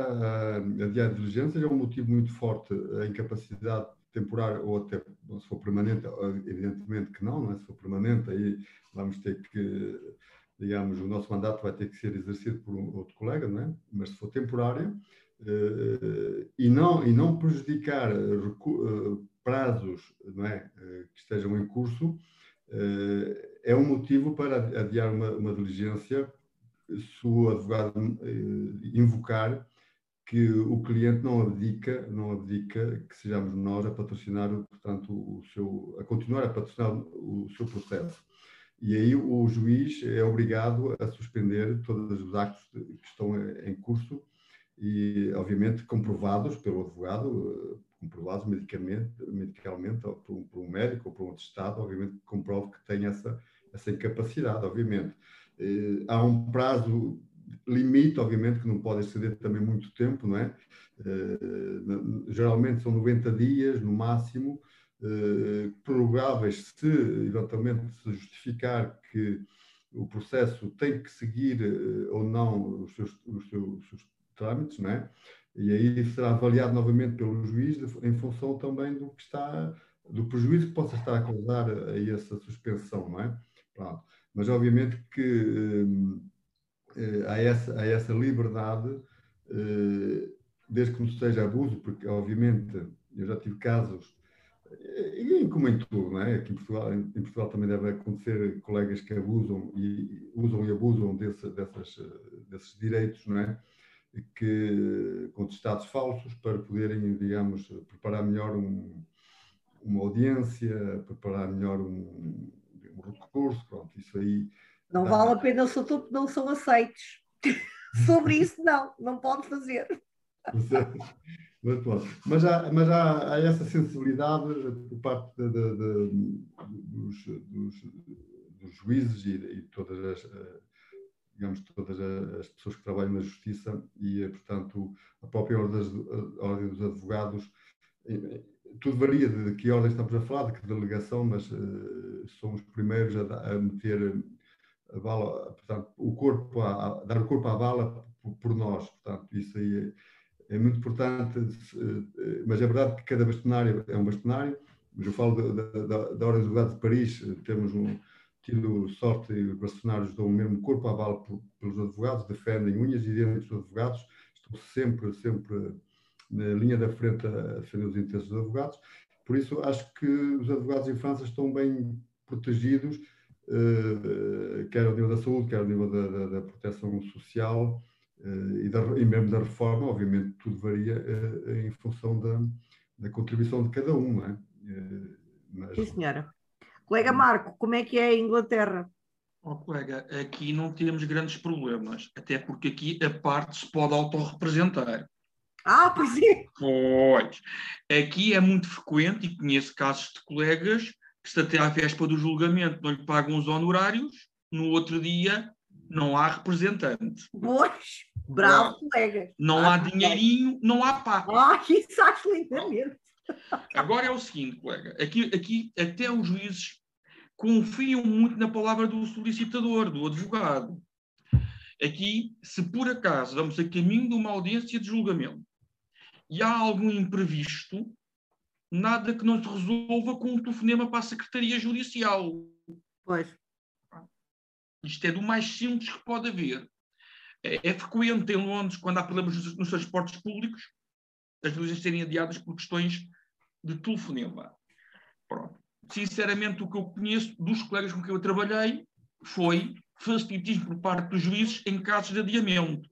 S4: diária de diligências, é um motivo muito forte a incapacidade temporária ou até se for permanente, evidentemente que não, não é? se for permanente, aí vamos ter que, digamos, o nosso mandato vai ter que ser exercido por um outro colega, não é? mas se for temporária, eh, e, não, e não prejudicar eh, prazos não é? Eh, que estejam em curso, é um motivo para adiar uma, uma diligência se o advogado eh, invocar que o cliente não abdica, não abdica que sejamos nós a patrocinar, portanto, o seu, a continuar a patrocinar o seu processo. E aí o juiz é obrigado a suspender todos os actos que estão em curso e, obviamente, comprovados pelo advogado, comprovados medicamente, medicalmente ou por, por um médico ou por um outro estado, obviamente, que comprove que tem essa, essa incapacidade, obviamente. Eh, há um prazo limite, obviamente, que não pode exceder também muito tempo, não é? Eh, geralmente são 90 dias no máximo, eh, prorrogáveis se eventualmente se justificar que o processo tem que seguir ou não os seus, os seus, os seus trâmites, não é? E aí será avaliado novamente pelo juiz em função também do que está do prejuízo que possa estar a causar a essa suspensão, não é? Pronto. Mas, obviamente, que eh, há, essa, há essa liberdade, eh, desde que não seja abuso, porque, obviamente, eu já tive casos, e como em tudo, não é? Aqui em Portugal, em Portugal também deve acontecer colegas que abusam e usam e abusam desse, dessas, desses direitos, não é? Que, com testados falsos para poderem, digamos, preparar melhor um, uma audiência, preparar melhor um, um recurso, pronto, isso aí.
S2: Não vale a pena, se não são aceitos. Sobre isso, não, não pode fazer.
S4: Mas, mas, há, mas há, há, essa sensibilidade por parte de, de, de, dos, dos, dos, juízes e, e, todas as eh, digamos todas as pessoas que trabalham na justiça e portanto a própria ordem, dos advogados tudo varia de que ordem estamos a falar, de que delegação, mas uh, somos os primeiros a, a, meter a bala, portanto, o corpo, a, a, dar o corpo à bala por, por nós. Portanto, isso aí é, é muito importante, uh, mas é verdade que cada bastonário é um bastonário, mas eu falo da, da, Ordem do Advogado de Paris, temos um, tido sorte os bastonários dão o mesmo corpo à bala por, pelos advogados, defendem unhas e dentes dos advogados, estão sempre, sempre na linha da frente a defender os interesses dos advogados. Por isso, acho que os advogados em França estão bem protegidos, quer ao nível da saúde, quer ao nível da, da, da proteção social uh, e, da, e, mesmo da reforma. Obviamente, tudo varia uh, em função da, da, contribuição de cada um. Não é?
S2: Mas... Sim, senhora. Colega Marco, como é que é a Inglaterra?
S3: Oh, colega, aqui não temos grandes problemas, até porque aqui a parte se pode autorrepresentar.
S2: Ah, pois é.
S3: Pois. Aqui é muito frequente, e conheço casos de colegas que, se até à véspera do julgamento não lhe pagam os honorários, no outro dia não há representante.
S2: Pois, bravo, colega.
S3: Não ah, há dinheirinho, não há pá.
S2: Ah, isso acho lindamente.
S3: Agora é o seguinte, colega, aqui, aqui até os juízes confiam muito na palavra do solicitador, do advogado. Aqui, se por acaso vamos a caminho de uma audiência de julgamento e há algum imprevisto, nada que não se resolva com um telefonema para a Secretaria Judicial.
S2: Pois.
S3: Isto é do mais simples que pode haver. É, é frequente em Londres, quando há problemas nos, nos transportes públicos, as diligências serem adiadas por questões de telefonema. Pronto. Sinceramente, o que eu conheço dos colegas com quem eu trabalhei foi facilitismo por parte dos juízes em casos de adiamento.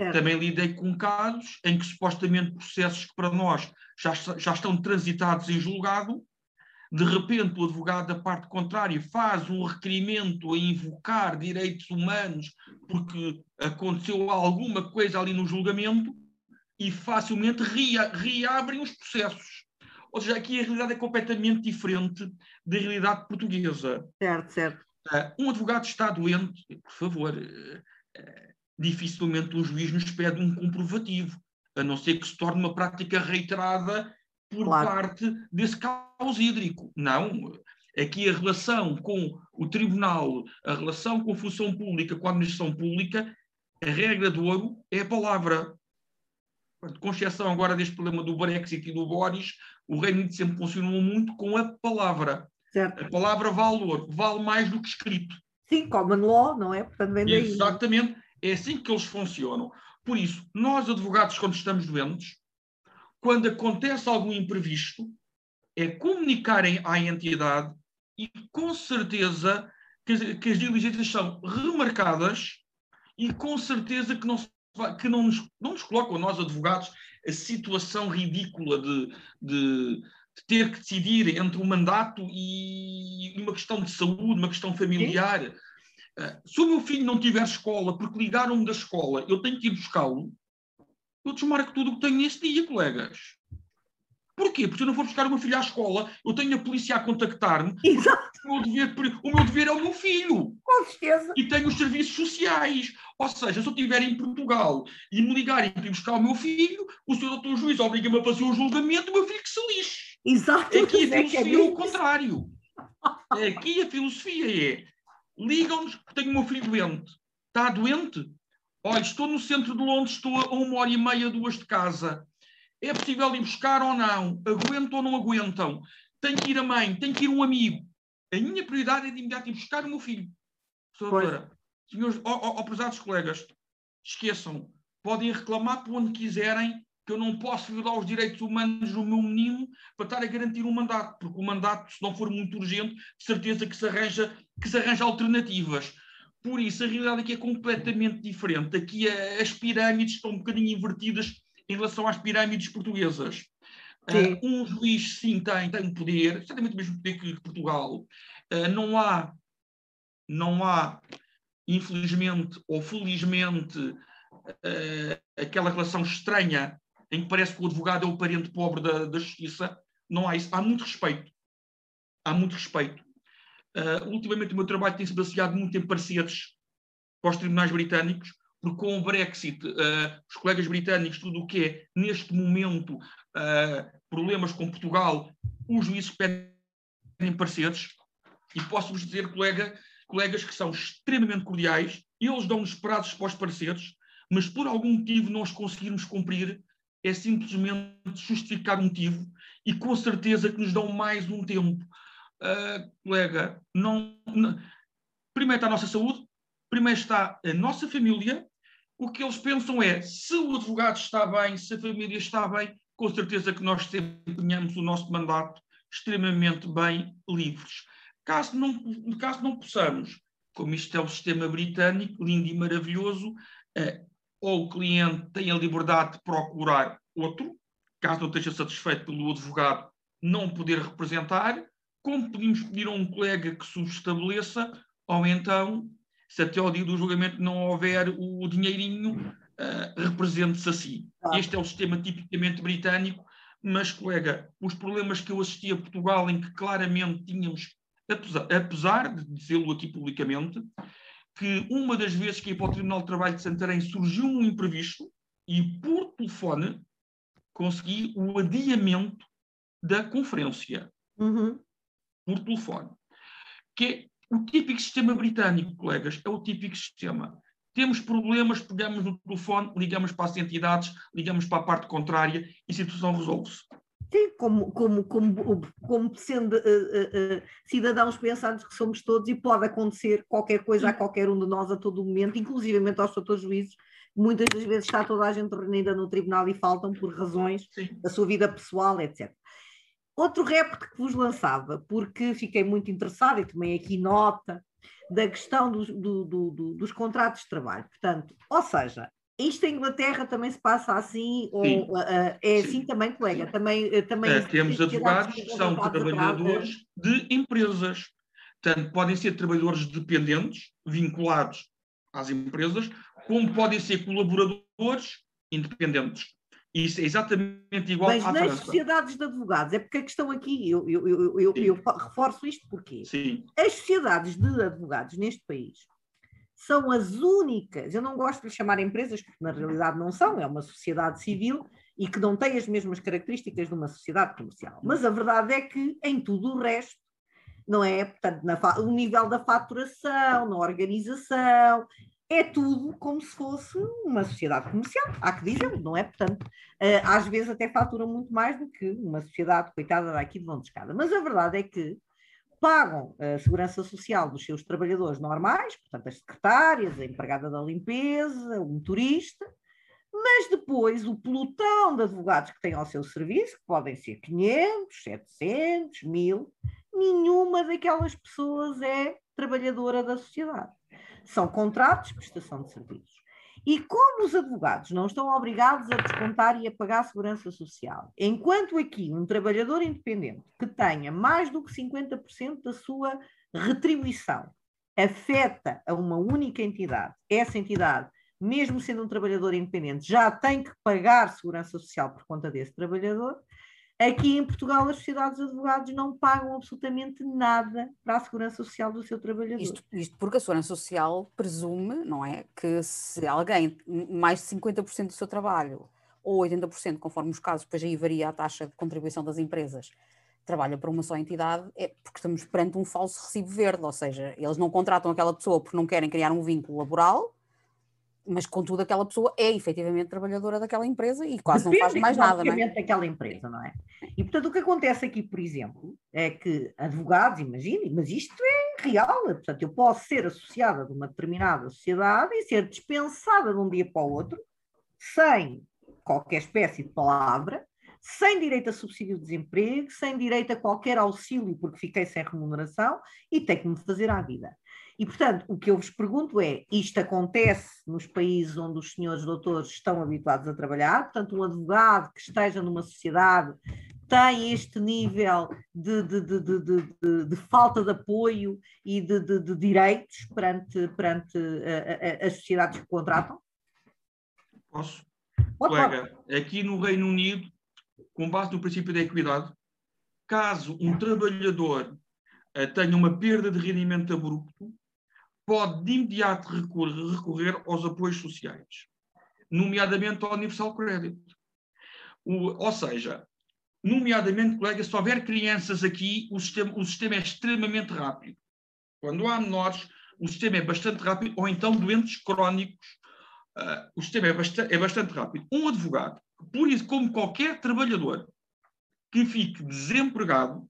S3: É. Também lidei com casos em que supostamente processos que para nós já, já estão transitados em julgado, de repente o advogado da parte contrária faz um requerimento a invocar direitos humanos porque aconteceu alguma coisa ali no julgamento e facilmente rea, reabrem os processos. Ou seja, aqui a realidade é completamente diferente da realidade portuguesa.
S2: Certo, certo.
S3: Uh, um advogado está doente, por favor, uh, dificilmente o juiz nos pede um comprovativo, a não ser que se torne uma prática reiterada por claro. parte desse caos hídrico. Não. Aqui a relação com o tribunal, a relação com a função pública, com a administração pública, a regra do ouro é a palavra. Com exceção agora deste problema do Brexit e do Boris, o Reino Unido sempre funcionou muito com a palavra. Certo. A palavra valor vale mais do que escrito.
S2: Sim, common law, não é?
S3: Portanto, vem daí. Exatamente. É assim que eles funcionam. Por isso, nós, advogados, quando estamos doentes, quando acontece algum imprevisto, é comunicarem à entidade e, com certeza, que as, que as diligências são remarcadas e, com certeza, que não, que não, nos, não nos colocam, nós, advogados, a situação ridícula de, de de ter que decidir entre um mandato e uma questão de saúde, uma questão familiar. Uh, se o meu filho não tiver escola, porque ligaram-me da escola, eu tenho que ir buscá-lo, eu desmarco tudo o que tenho nesse dia, colegas. Porquê? Porque se eu não for buscar o meu filho à escola, eu tenho a polícia a contactar-me.
S2: Exato.
S3: O meu, dever, o meu dever é o meu filho.
S2: Com certeza.
S3: E tenho os serviços sociais. Ou seja, se eu estiver em Portugal e me ligarem para ir buscar o meu filho, o senhor doutor juiz obriga-me a fazer o julgamento, o meu filho que se lixe.
S2: Exato.
S3: Aqui a filosofia é, é o contrário. Aqui a filosofia é: ligam-nos que tenho o meu filho doente. Está doente? Olha, estou no centro de Londres, estou a uma hora e meia, duas de casa. É possível ir buscar ou não? Aguentam ou não aguentam? tem que ir a mãe, tem que ir um amigo. A minha prioridade é de imediato ir buscar o meu filho. Senhora, senhores, ó, ó, prezados colegas, esqueçam, podem reclamar por onde quiserem que eu não posso violar os direitos humanos do meu menino para estar a garantir um mandato, porque o mandato, se não for muito urgente, de certeza que se arranja, que se arranja alternativas. Por isso, a realidade aqui é completamente diferente. Aqui as pirâmides estão um bocadinho invertidas em relação às pirâmides portuguesas. Uh, um juiz, sim, tem, tem um poder, certamente o mesmo poder que Portugal. Uh, não há, não há, infelizmente ou felizmente, uh, aquela relação estranha em que parece que o advogado é o parente pobre da, da justiça. Não há isso. Há muito respeito. Há muito respeito. ultimamente, o meu trabalho tem se baseado muito em pareceres para os tribunais britânicos, porque com o Brexit, uh, os colegas britânicos, tudo o que é, neste momento, uh, problemas com Portugal, os juízes pedem pareceres, e posso-vos dizer, colega, colegas, que são extremamente cordiais, eles dão-nos prazos para os pareceres, mas por algum motivo nós conseguirmos cumprir, é simplesmente justificar um motivo, e com certeza que nos dão mais um tempo. Uh, colega, não, não, primeiro está a nossa saúde, primeiro está a nossa família, o que eles pensam é, se o advogado está bem, se a família está bem, com certeza que nós desempenhamos o nosso mandato extremamente bem livres. Caso não, caso não possamos, como isto é o sistema britânico, lindo e maravilhoso, é, ou o cliente tem a liberdade de procurar outro, caso não esteja satisfeito pelo advogado não poder representar, como podemos pedir a um colega que se estabeleça, ou então se até ao dia do julgamento não houver o dinheirinho, uh, represente-se a si. Ah. Este é o sistema tipicamente britânico, mas, colega, os problemas que eu assisti a Portugal, em que claramente tínhamos, apesar, apesar de dizê-lo aqui publicamente, que uma das vezes que ia para o Tribunal de Trabalho de Santarém surgiu um imprevisto e, por telefone, consegui o adiamento da conferência. Uhum. Por telefone. Que é o típico sistema britânico, colegas, é o típico sistema. Temos problemas, pegamos no telefone, ligamos para as entidades, ligamos para a parte contrária e a situação resolve-se.
S2: Sim, como, como, como, como sendo uh, uh, cidadãos pensantes que somos todos e pode acontecer qualquer coisa a qualquer um de nós a todo momento, inclusivamente aos doutores juízes, muitas das vezes está toda a gente reunida no tribunal e faltam por razões Sim. da sua vida pessoal, etc. Outro repto que vos lançava, porque fiquei muito interessada e tomei aqui nota da questão dos, do, do, do, dos contratos de trabalho. Portanto, ou seja, isto em Inglaterra também se passa assim, ou uh, é Sim. assim também, colega? Também, uh, também
S3: é, temos advogados que são trabalhadores de empresas. Portanto, podem ser trabalhadores dependentes, vinculados às empresas, como podem ser colaboradores independentes. Isso é exatamente igual
S2: Mas
S3: à
S2: nas
S3: França.
S2: sociedades de advogados, é porque a questão aqui, eu, eu, eu, eu, eu reforço isto porque Sim. as sociedades de advogados neste país são as únicas, eu não gosto de lhe chamar empresas, porque na realidade não são, é uma sociedade civil e que não tem as mesmas características de uma sociedade comercial. Mas a verdade é que em tudo o resto, não é? Portanto, na, o nível da faturação, na organização, é tudo como se fosse uma sociedade comercial, há que dizer, não é? Portanto, eh, às vezes até faturam muito mais do que uma sociedade coitada daqui de vão de escada. Mas a verdade é que pagam a segurança social dos seus trabalhadores normais, portanto, as secretárias, a empregada da limpeza, o motorista, mas depois o pelotão de advogados que têm ao seu serviço, que podem ser 500, 700, 1000, nenhuma daquelas pessoas é trabalhadora da sociedade. São contratos de prestação de serviços. E como os advogados não estão obrigados a descontar e a pagar a segurança social, enquanto aqui um trabalhador independente que tenha mais do que 50% da sua retribuição afeta a uma única entidade, essa entidade, mesmo sendo um trabalhador independente, já tem que pagar segurança social por conta desse trabalhador, Aqui em Portugal, as sociedades de advogados não pagam absolutamente nada para a segurança social do seu trabalhador.
S1: Isto, isto porque a segurança social presume, não é? Que se alguém, mais de 50% do seu trabalho, ou 80%, conforme os casos, depois aí varia a taxa de contribuição das empresas, trabalha para uma só entidade, é porque estamos perante um falso recibo verde, ou seja, eles não contratam aquela pessoa porque não querem criar um vínculo laboral, mas contudo aquela pessoa é efetivamente trabalhadora daquela empresa e quase Depende não faz mais nada, não é?
S2: daquela empresa, não é? E portanto o que acontece aqui, por exemplo, é que advogados, imaginem, mas isto é real, portanto eu posso ser associada de uma determinada sociedade e ser dispensada de um dia para o outro, sem qualquer espécie de palavra, sem direito a subsídio de desemprego, sem direito a qualquer auxílio porque fiquei sem remuneração e tem que me fazer à vida. E, portanto, o que eu vos pergunto é: isto acontece nos países onde os senhores doutores estão habituados a trabalhar? Portanto, um advogado que esteja numa sociedade tem este nível de, de, de, de falta de apoio e de, direitos perante, perante a, a, as sociedades que contratam?
S3: Posso? Pode, Colega, pode. aqui no Reino Unido, com base no princípio da equidade, caso um trabalhador uh, tenha uma perda de rendimento abrupto, pode de imediato recorrer, recorrer aos apoios sociais, nomeadamente ao Universal Credit. O, ou seja, nomeadamente, colega, se houver crianças aqui, o sistema, o sistema é extremamente rápido. Quando há menores, o sistema é bastante rápido, ou então doentes crónicos, uh, o sistema é bastante, é bastante rápido. Um advogado, por isso, como qualquer trabalhador que fique desempregado,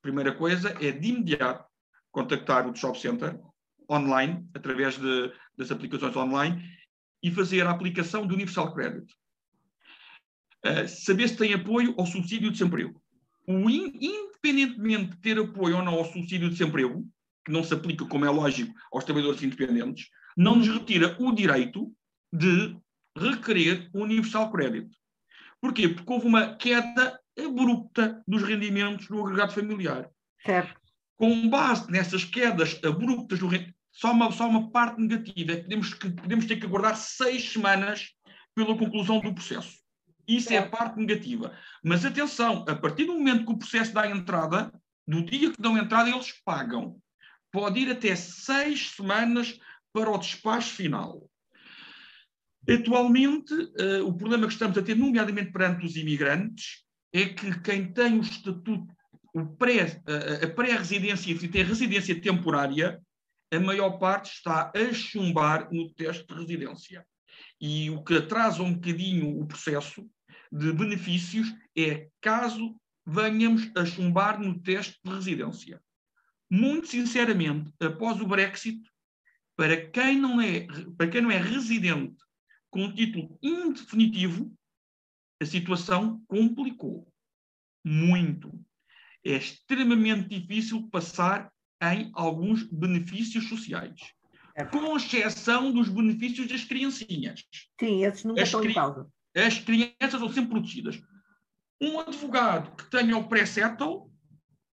S3: primeira coisa é de imediato contactar o Job Center online, através de, das aplicações online, e fazer a aplicação do Universal Credit. Uh, saber se tem apoio ao subsídio de desemprego. O in, independentemente de ter apoio ou não ao subsídio de desemprego, que não se aplica, como é lógico, aos trabalhadores independentes, não nos retira o direito de requerer o Universal Credit. Porquê? Porque houve uma queda abrupta dos rendimentos no agregado familiar.
S2: Certo.
S3: Com base nessas quedas abruptas do rendimento, só uma, só uma parte negativa é que podemos, que podemos ter que aguardar seis semanas pela conclusão do processo. Isso é a parte negativa. Mas atenção, a partir do momento que o processo dá entrada, do dia que dão entrada, eles pagam. Pode ir até seis semanas para o despacho final. Atualmente, uh, o problema que estamos a ter, nomeadamente perante os imigrantes, é que quem tem o estatuto, pré, a, pré-residência e tem residência temporária, a maior parte está a chumbar no teste de residência. E o que atrasa um bocadinho o processo de benefícios é caso venhamos a chumbar no teste de residência. Muito sinceramente, após o Brexit, para quem não é, para quem não é residente com título indefinitivo, a situação complicou muito. É extremamente difícil passar em alguns benefícios sociais. É. Com exceção dos benefícios das criancinhas.
S2: Sim, esses nunca as estão em causa.
S3: As crianças são sempre protegidas. Um advogado que tenha o pré-settle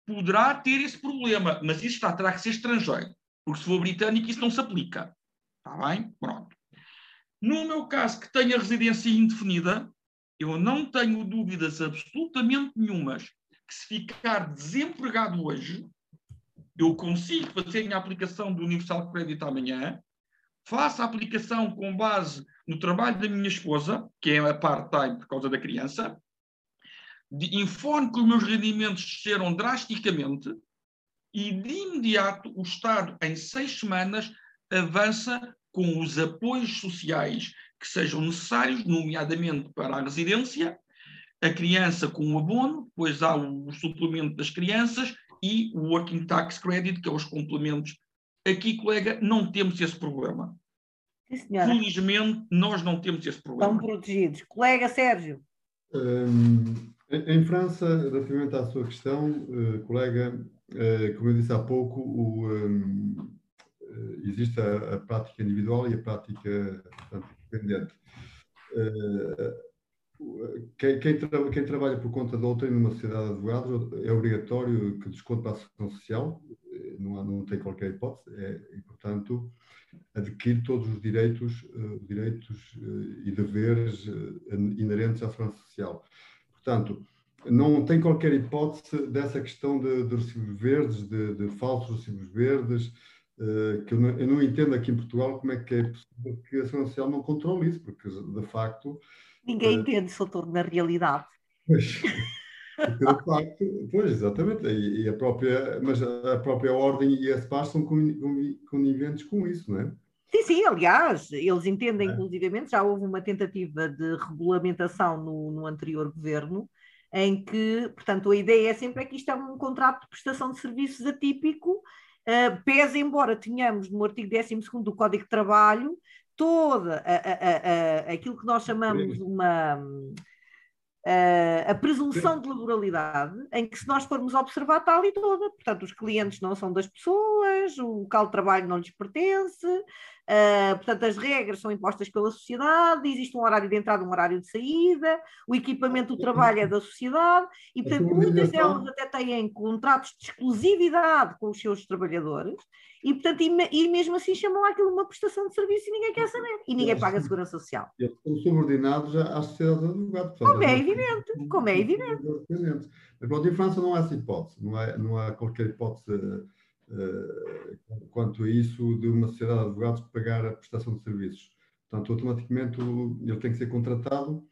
S3: poderá ter esse problema, mas isso está, terá que ser estrangeiro, porque se for britânico isso não se aplica. Está bem? Pronto. No meu caso, que tenha residência indefinida, eu não tenho dúvidas absolutamente nenhumas que se ficar desempregado hoje, eu consigo fazer a minha aplicação do Universal Credit amanhã, faço a aplicação com base no trabalho da minha esposa, que é a part-time por causa da criança, informo que os meus rendimentos desceram drasticamente e de imediato o Estado, em seis semanas, avança com os apoios sociais que sejam necessários, nomeadamente para a residência, a criança com o abono, depois há o suplemento das crianças e o Working Tax Credit, que é os complementos. Aqui, colega, não temos esse problema.
S2: Sim,
S3: Felizmente, nós não temos esse problema.
S2: Estão protegidos. Colega Sérgio.
S4: Um, em França, relativamente à sua questão, uh, colega, uh, como eu disse há pouco, o, um, uh, existe a, a, prática individual e a prática portanto, independente. Quem, quem, tra quem, trabalha por conta de outrem numa sociedade de advogados é obrigatório que desconte para a Segurança Social, não, há, não tem qualquer hipótese, é, e, portanto, adquire todos os direitos, uh, direitos uh, e deveres uh, inerentes à Segurança Social. Portanto, não tem qualquer hipótese dessa questão de, de recibos verdes, de, de, falsos recibos verdes, que eu não, eu não, entendo aqui em Portugal como é que é possível que a Segurança Social não controle isso, porque, de facto,
S2: Ninguém uh, entende, doutor, na realidade.
S4: Pois, de facto, pois, exatamente. E, e, a própria, mas a própria ordem e a SPAS são coniventes com isso, não é?
S2: Sim, sim, aliás, eles entendem, é. inclusivamente, já houve uma tentativa de regulamentação no, no anterior governo, em que, portanto, a ideia é sempre é que isto é um contrato de prestação de serviços atípico, uh, pese embora tenhamos no artigo 12 do Código de Trabalho toda a, a, a, aquilo que nós chamamos uma a presunção de laboralidade, em que se nós formos observar está ali toda, portanto os clientes não são das pessoas, o local de trabalho não lhes pertence, Uh, portanto, as regras são impostas pela sociedade, existe um horário de entrada, um horário de saída, o equipamento do trabalho é da sociedade, e, portanto, muitas delas até têm contratos de exclusividade com os seus trabalhadores, e, portanto, e, e mesmo assim chamam aquilo uma prestação de serviço e ninguém quer saber, e ninguém paga a segurança social.
S4: Eles são subordinados à sociedade de advogados.
S2: Como é evidente, como é evidente.
S4: Mas, pronto, em França não há essa hipótese, não há, não há qualquer hipótese quanto a isso de uma sociedade de advogados pagar a prestação de serviços. Portanto, automaticamente ele tem que ser contratado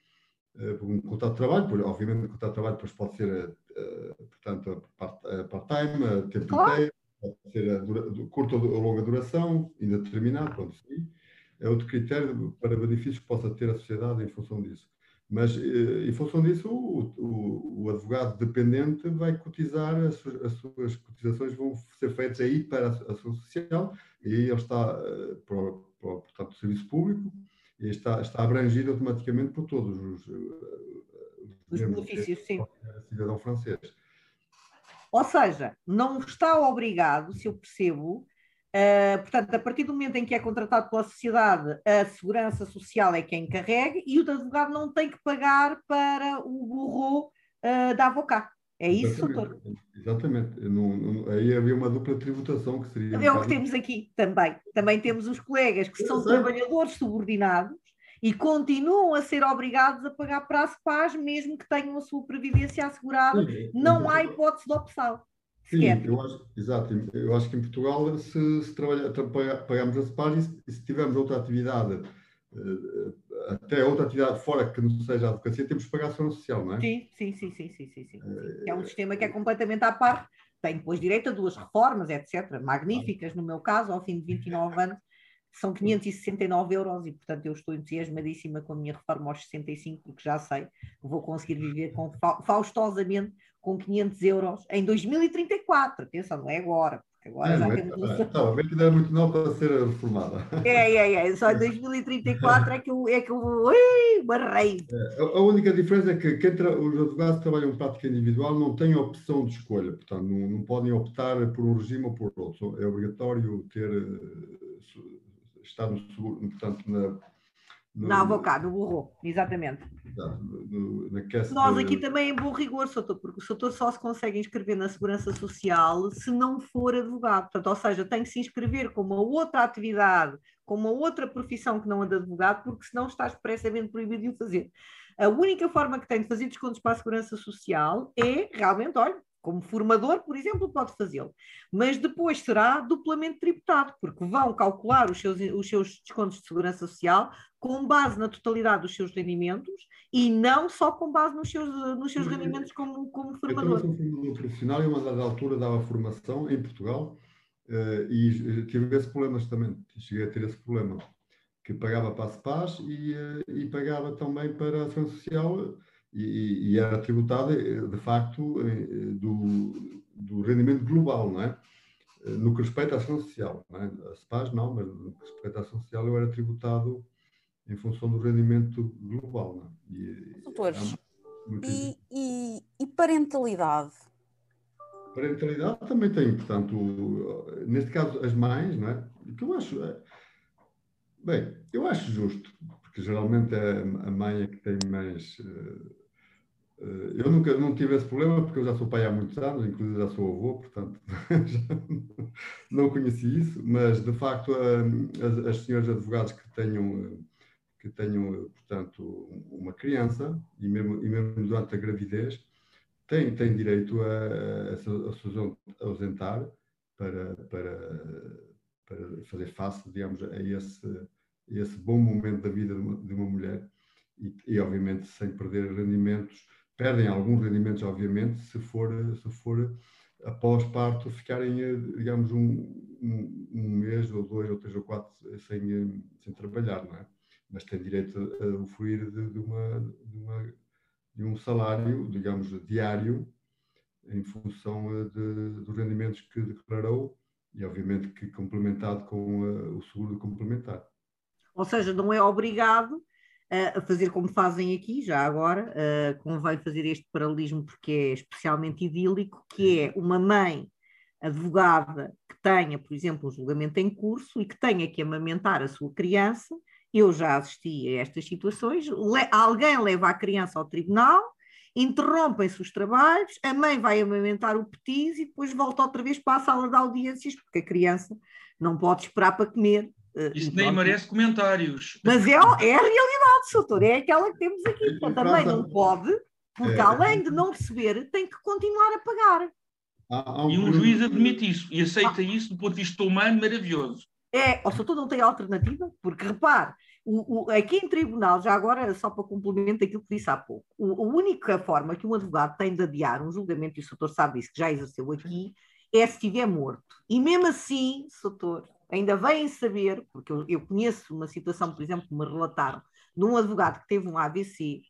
S4: eh, por um contrato de trabalho, por, obviamente o contrato de trabalho depois pode ser, eh, portanto, part-time, a tempo inteiro, pode ser a dura, curta ou longa duração, indeterminado, pronto, sim. É outro critério para benefícios que possa ter a sociedade em função disso. Mas, eh, em função disso, o, o, o, advogado dependente vai cotizar, as suas, as suas, cotizações vão ser feitas aí para a, a ação social, e aí ele está eh, para, portanto, o serviço público, e está, está abrangido automaticamente por todos os,
S2: eh, os benefícios, sim.
S4: cidadão francês.
S2: Ou seja, não está obrigado, se eu percebo, Uh, portanto, a partir do momento em que é contratado pela sociedade, a segurança social é quem carrega e o advogado não tem que pagar para o burro uh, da avocá. É isso, doutor?
S4: Exatamente. Não, não, aí havia uma dupla tributação que seria.
S2: É o que temos aqui também. Também temos os colegas que são trabalhadores subordinados e continuam a ser obrigados a pagar para a SPAS, mesmo que tenham a sua previdência assegurada. Sim, não há hipótese de opção.
S4: Sim, eu acho, exato. Eu acho que em Portugal, se, se trabalha, pagamos as SPAs e se tivermos outra atividade, eh, até outra atividade fora que não seja a advocacia, temos que pagar a segurança social, não é?
S2: Sim, sim, sim, sim, sim, sim, sim. É um sistema que é completamente à parte. Tem depois direito a duas reformas, etc. Magníficas, no meu caso, ao fim de 29 anos, são 569 euros e, portanto, eu estou entusiasmadíssima com a minha reforma aos 65, porque já sei que vou conseguir viver com, faustosamente com 500 euros em 2034. Atenção, não é agora. Agora é, já temos.
S4: Está bem que ainda é muito nova para ser reformada.
S2: É, é, é. Só em 2034 é que eu, é que eu ui, barrei.
S4: É, a única diferença é que quem tra... os advogados que trabalham em prática individual não têm opção de escolha. Portanto, não, não podem optar por um regime ou por outro. É obrigatório ter. Eh, estar no seguro, portanto, na
S2: no, na avocado, no burro, exatamente.
S4: No, na
S2: Nós aqui também em bom rigor, Soutor, porque o Soutor só se consegue inscrever na Segurança Social se não for advogado. Portanto, ou seja, tem que se inscrever com uma outra atividade, com uma outra profissão que não é de advogado, porque senão está expressamente proibido de o fazer. A única forma que tem de fazer descontos para a Segurança Social é realmente, olha, como formador, por exemplo, pode fazê-lo. Mas depois será duplamente tributado, porque vão calcular os seus, os seus descontos de segurança social com base na totalidade dos seus rendimentos e não só com base nos seus, nos seus rendimentos como, como formador. Eu
S4: sou formador profissional e uma dada altura dava formação em Portugal uh, e tive esse problema também, cheguei a ter esse problema, que pagava para a SPAS e, e pagava também para a Segurança Social e, e era tributada, eh, de facto, eh, do, do rendimento global, não é? Eh, no que respeita à ação social. Não é? A SPAS não, mas no que respeita à ação social eu era tributado em função do rendimento global. É?
S1: E, Doutores, e, e, e, parentalidade?
S4: Parentalidade também tem, portanto, neste caso as mães, não é? que eu acho, é, bem, eu acho justo, porque geralmente é a mãe é que tem mais eh, eu nunca não tive esse problema porque eu já sou pai há muitos anos, inclusive já sou avô, portanto não conheci isso, mas de facto as, as senhoras advogados que tenham que tenham portanto uma criança e mesmo, e mesmo durante a gravidez têm, têm direito a, a, se ausentar para, para, para fazer face, digamos, a esse, a esse bom momento da vida de uma, de uma mulher e, e obviamente sem perder rendimentos perdem alguns rendimentos, obviamente, se for, se for após parto, ficarem, digamos, um, um, um, mês, ou dois, ou três, ou quatro sem, sem trabalhar, não é? Mas têm direito a, a usufruir de, de, uma, de, uma, de um salário, digamos, diário, em função de, dos rendimentos que declarou e, obviamente, que complementado com uh, o seguro complementar.
S2: Ou seja, não é obrigado a fazer como fazem aqui, já agora, uh, convém fazer este paralelismo porque é especialmente idílico, que é uma mãe advogada que tenha, por exemplo, um julgamento em curso e que tenha que amamentar a sua criança. Eu já assisti a estas situações. Le alguém leva a criança ao tribunal, interrompem-se os trabalhos, a mãe vai amamentar o petis e depois volta outra vez para a sala de audiências, porque a criança não pode esperar para comer
S3: eh, Isso nem merece comentários.
S2: Mas é, é a realidade, doutor, é aquela que temos aqui. Então, também não pode, porque é. além de não receber, tem que continuar a pagar.
S3: Há, há um e um juiz admite isso e aceita ah. isso do ponto de vista humano maravilhoso.
S2: É, o doutor não tem alternativa, porque repare, o, o, aqui em tribunal, já agora, só para complemento aquilo que disse há pouco, o, a única forma que um advogado tem de adiar um julgamento, e o doutor sabe isso, que já exerceu aqui, é se estiver morto. E mesmo assim, doutor, ainda vêm saber, porque eu, eu, conheço uma situação, por exemplo, que me relataram, de um advogado que teve um AVC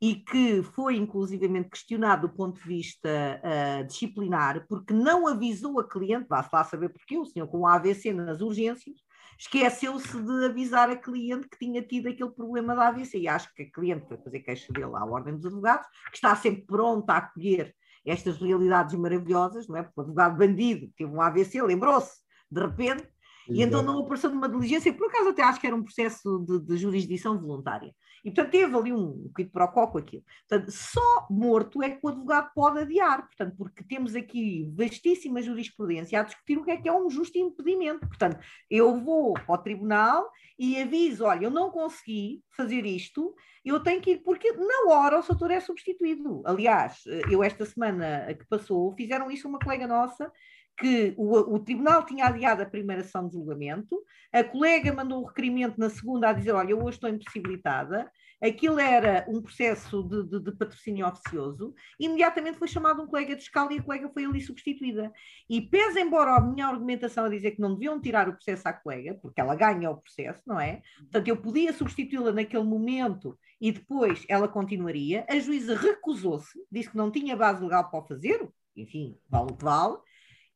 S2: e que foi inclusivamente questionado do ponto de vista uh, disciplinar, porque não avisou a cliente, vá-se lá saber porque o senhor com um AVC nas urgências, esqueceu-se de avisar a cliente que tinha tido aquele problema da AVC. E acho que a cliente, para fazer queixa dele à Ordem dos Advogados, que está sempre pronta a acolher estas realidades maravilhosas, não é? Porque o advogado bandido teve um AVC, lembrou-se, de repente, e então não apareceu numa diligência, por acaso até acho que era um processo de, de jurisdição voluntária. E, portanto, teve ali um quid pro quo com aquilo. Portanto, só morto é que o advogado pode adiar, portanto, porque temos aqui vastíssima jurisprudência a discutir o que é que é um justo impedimento. Portanto, eu vou ao tribunal e aviso, olha, eu não consegui fazer isto, eu tenho que ir, porque na hora o doutor é substituído. Aliás, eu esta semana que passou, fizeram isso uma colega nossa, que o, o, tribunal tinha adiado a primeira sessão de julgamento, a colega mandou o requerimento na segunda a dizer: Olha, eu hoje estou impossibilitada. Aquilo era um processo de, de, de patrocínio oficioso. Imediatamente foi chamado um colega de escala e a colega foi ali substituída. E pese embora a minha argumentação a dizer que não deviam tirar o processo à colega, porque ela ganha o processo, não é? Portanto, eu podia substituí-la naquele momento e depois ela continuaria. A juíza recusou-se, disse que não tinha base legal para o fazer, enfim, vale o que vale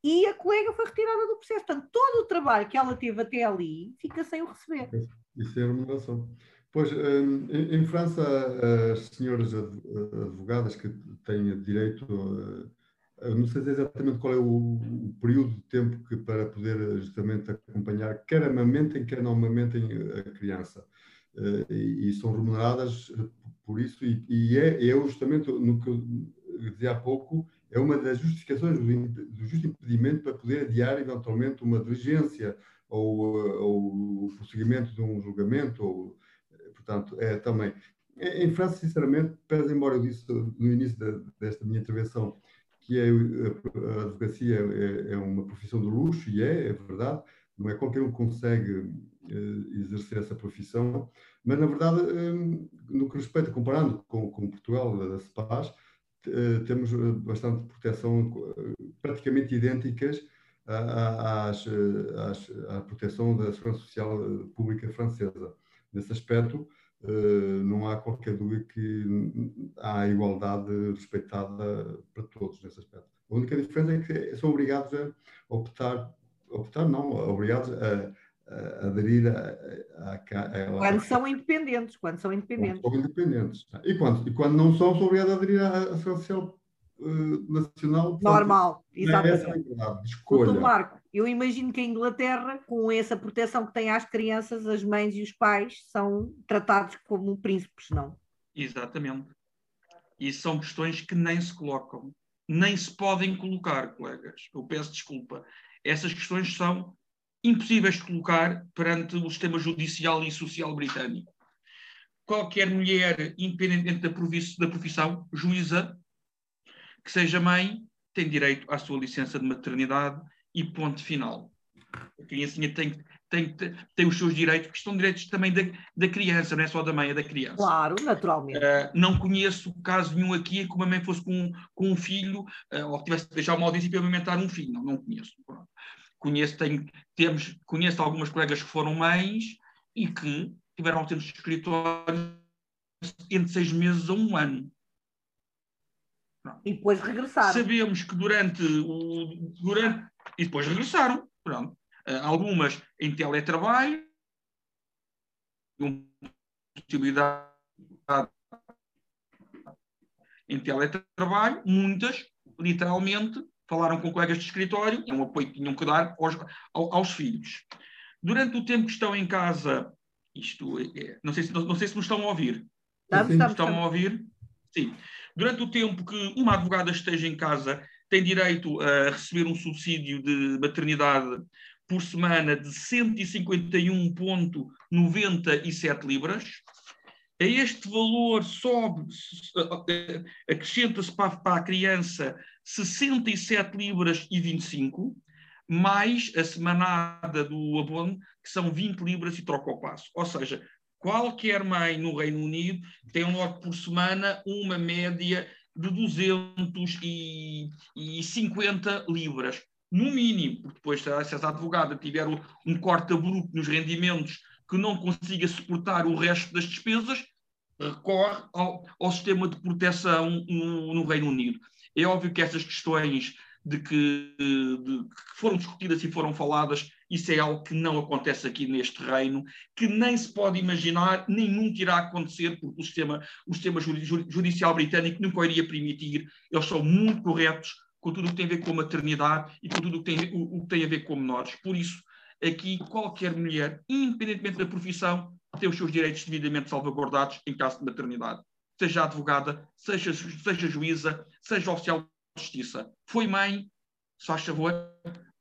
S2: e a colega foi retirada do processo. Portanto, todo o trabalho que ela teve até ali fica sem o receber.
S4: Isso é remuneração. Pois, hum, em França, as senhoras advogadas que têm direito, não sei exatamente qual é o, período de tempo que para poder justamente acompanhar, quer amamentem, quer não amamentem a criança. Eh, e, são remuneradas por isso, e, é, é justamente no que eu dizia há pouco, é uma das justificações do, do justo impedimento para poder adiar eventualmente uma diligência ou, ou o prosseguimento de um julgamento, ou, portanto, é também. Em França, sinceramente, pese embora eu disse no início desta minha intervenção que é, a, advocacia é, é, uma profissão de luxo, e é, é verdade, não é qualquer um que consegue eh, exercer essa profissão, mas, na verdade, eh, no que respeita, comparando com, com Portugal, da CEPAS, temos eh, bastante proteção eh, praticamente idênticas às, às, à proteção da segurança social pública francesa. Nesse aspecto, não há qualquer dúvida que há igualdade respeitada para todos nesse aspecto. A única diferença é que são obrigados a optar, optar não, obrigados a aderir a, a, a,
S2: Quando são independentes, quando são independentes.
S4: Quando são independentes. E quando, e quando não são, são obrigados a aderir à Social uh, Nacional.
S2: Normal, é exatamente. É escolha. Marco, eu imagino que a Inglaterra, com essa proteção que tem às crianças, as mães e os pais são tratados como príncipes, não?
S3: Exatamente. E são questões que nem se colocam, nem se podem colocar, colegas. Eu peço desculpa. Essas questões são impossíveis de colocar perante o sistema judicial e social britânico. Qualquer mulher, independentemente da profissão, juíza, que seja mãe, tem direito à sua licença de maternidade e ponto final. A criancinha tem, tem, tem os seus direitos, que são direitos também da, da criança, não é só da mãe, é da criança.
S2: Claro, naturalmente. Uh,
S3: não conheço caso nenhum aqui em que uma mãe fosse com, com um filho, uh, ou tivesse de deixar uma audiência para alimentar um filho. Não, não conheço. Pronto. Conheço, tenho, temos, conheço algumas colegas que foram mães e que tiveram ausentes de escritório entre seis meses a um ano.
S2: Pronto. E depois regressaram.
S3: Sabemos que durante o. Durante, e depois regressaram. Pronto. Uh, algumas em teletrabalho, possibilidade em teletrabalho, muitas, literalmente, falaram com colegas de escritório, é um apoio que tinham que dar aos, aos filhos. Durante o tempo que estão em casa, isto é, não, sei se, não, não sei se nos estão a ouvir.
S2: Estamos, estamos,
S3: estão
S2: estamos.
S3: a ouvir? Sim. Durante o tempo que uma advogada esteja em casa, tem direito a receber um subsídio de maternidade por semana de 151,97 libras. A este valor sobe, acrescenta-se para, para a criança 67 libras e 25, mais a semanada do abono, que são 20 libras e troca o passo. Ou seja, qualquer mãe no Reino Unido tem lote por semana uma média de 250 libras no mínimo, porque depois se essa advogada tiver um corte abrupto nos rendimentos que não consiga suportar o resto das despesas, recorre ao, ao sistema de proteção no, no, Reino Unido. É óbvio que essas questões de que, de, que foram discutidas e foram faladas, isso é algo que não acontece aqui neste reino, que nem se pode imaginar, nem nunca irá acontecer, porque o sistema, o sistema judicial britânico nunca iria permitir, eles são muito corretos, com tudo o que tem a ver com a maternidade e com tudo o que tem, o, o que tem a ver com menores. Por isso, aqui qualquer mulher, independentemente da profissão, tem os seus direitos devidamente salvaguardados em caso de maternidade. Seja advogada, seja, seja juíza, seja oficial de justiça. Foi mãe, se faz favor,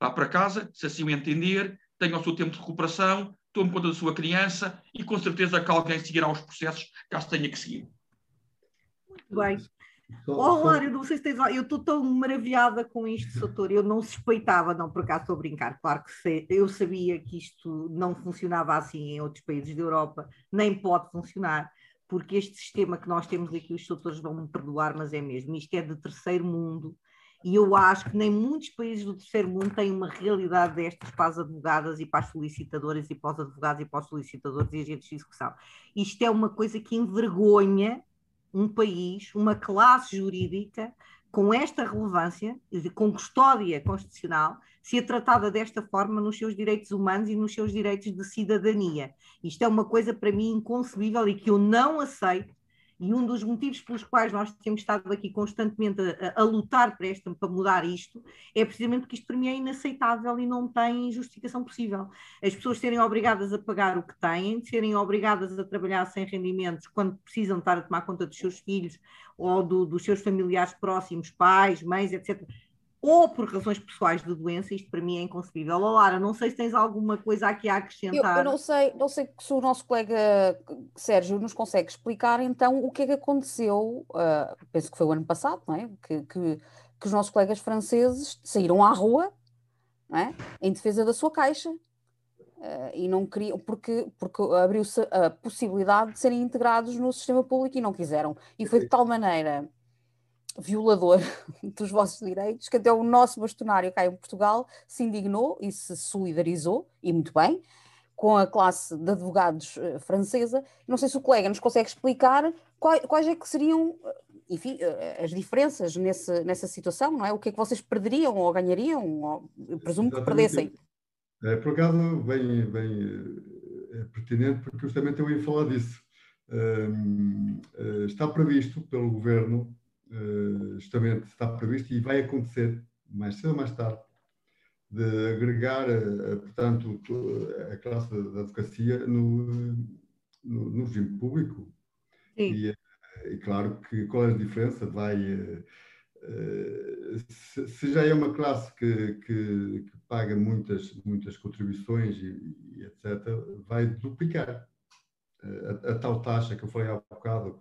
S3: vá para casa, se assim o entender, tenha o seu tempo de recuperação, tome conta da sua criança e com certeza que alguém seguirá os processos caso tenha que seguir.
S2: Muito bem. Só, oh, só... não sei se tens. Eu estou tão maravilhada com isto, doutor. Eu não suspeitava, não, por acaso estou a brincar. Claro que sei, eu sabia que isto não funcionava assim em outros países da Europa, nem pode funcionar, porque este sistema que nós temos aqui, os doutores vão me perdoar, mas é mesmo. Isto é de terceiro mundo. E eu acho que nem muitos países do terceiro mundo têm uma realidade destas para as advogadas e para as solicitadoras e para os advogados e para os solicitadores e agentes de execução. Isto é uma coisa que envergonha um país, uma classe jurídica com esta relevância, com custódia constitucional, ser tratada desta forma nos seus direitos humanos e nos seus direitos de cidadania. Isto é uma coisa para mim inconcebível e que eu não aceito e um dos motivos pelos quais nós temos estado aqui constantemente a, a, lutar para, este, para mudar isto é precisamente porque isto para mim é inaceitável e não tem justificação possível. As pessoas serem obrigadas a pagar o que têm, serem obrigadas a trabalhar sem rendimentos quando precisam estar a tomar conta dos seus filhos ou do, dos seus familiares próximos, pais, mães, etc ou por razões pessoais de doença, isto para mim é inconcebível. Oh, Lara, não sei se tens alguma coisa aqui a acrescentar.
S1: Eu, eu, não sei, não sei se o nosso colega Sérgio nos consegue explicar então o que é que aconteceu, uh, penso que foi o ano passado, não é? Que, que, que, os nossos colegas franceses saíram à rua não é? em defesa da sua caixa uh, e não queriam, porque, porque abriu-se a possibilidade de serem integrados no sistema público e não quiseram. E foi de tal maneira violador dos vossos direitos, que até o nosso bastonário cá em Portugal se indignou e se solidarizou, e muito bem, com a classe de advogados uh, francesa. Não sei se o colega nos consegue explicar quais, quais é que seriam, eh, enfim, uh, as diferenças nesse, nessa situação, não é? O que é que vocês perderiam ou ganhariam? Ou, eu presumo Exatamente. que perdessem.
S4: É, por acaso, bem, bem é pertinente, porque justamente eu ia falar disso. está previsto pelo governo uh, justamente está previsto e vai acontecer mais cedo ou mais tarde, de agregar, uh, portanto, a classe da advocacia no, no, no regime público. E, uh, e, claro que qual é a diferença? Vai. Se, se, já é uma classe que, que, que paga muitas, muitas contribuições e, e etc., vai duplicar a, a, tal taxa que eu falei há bocado,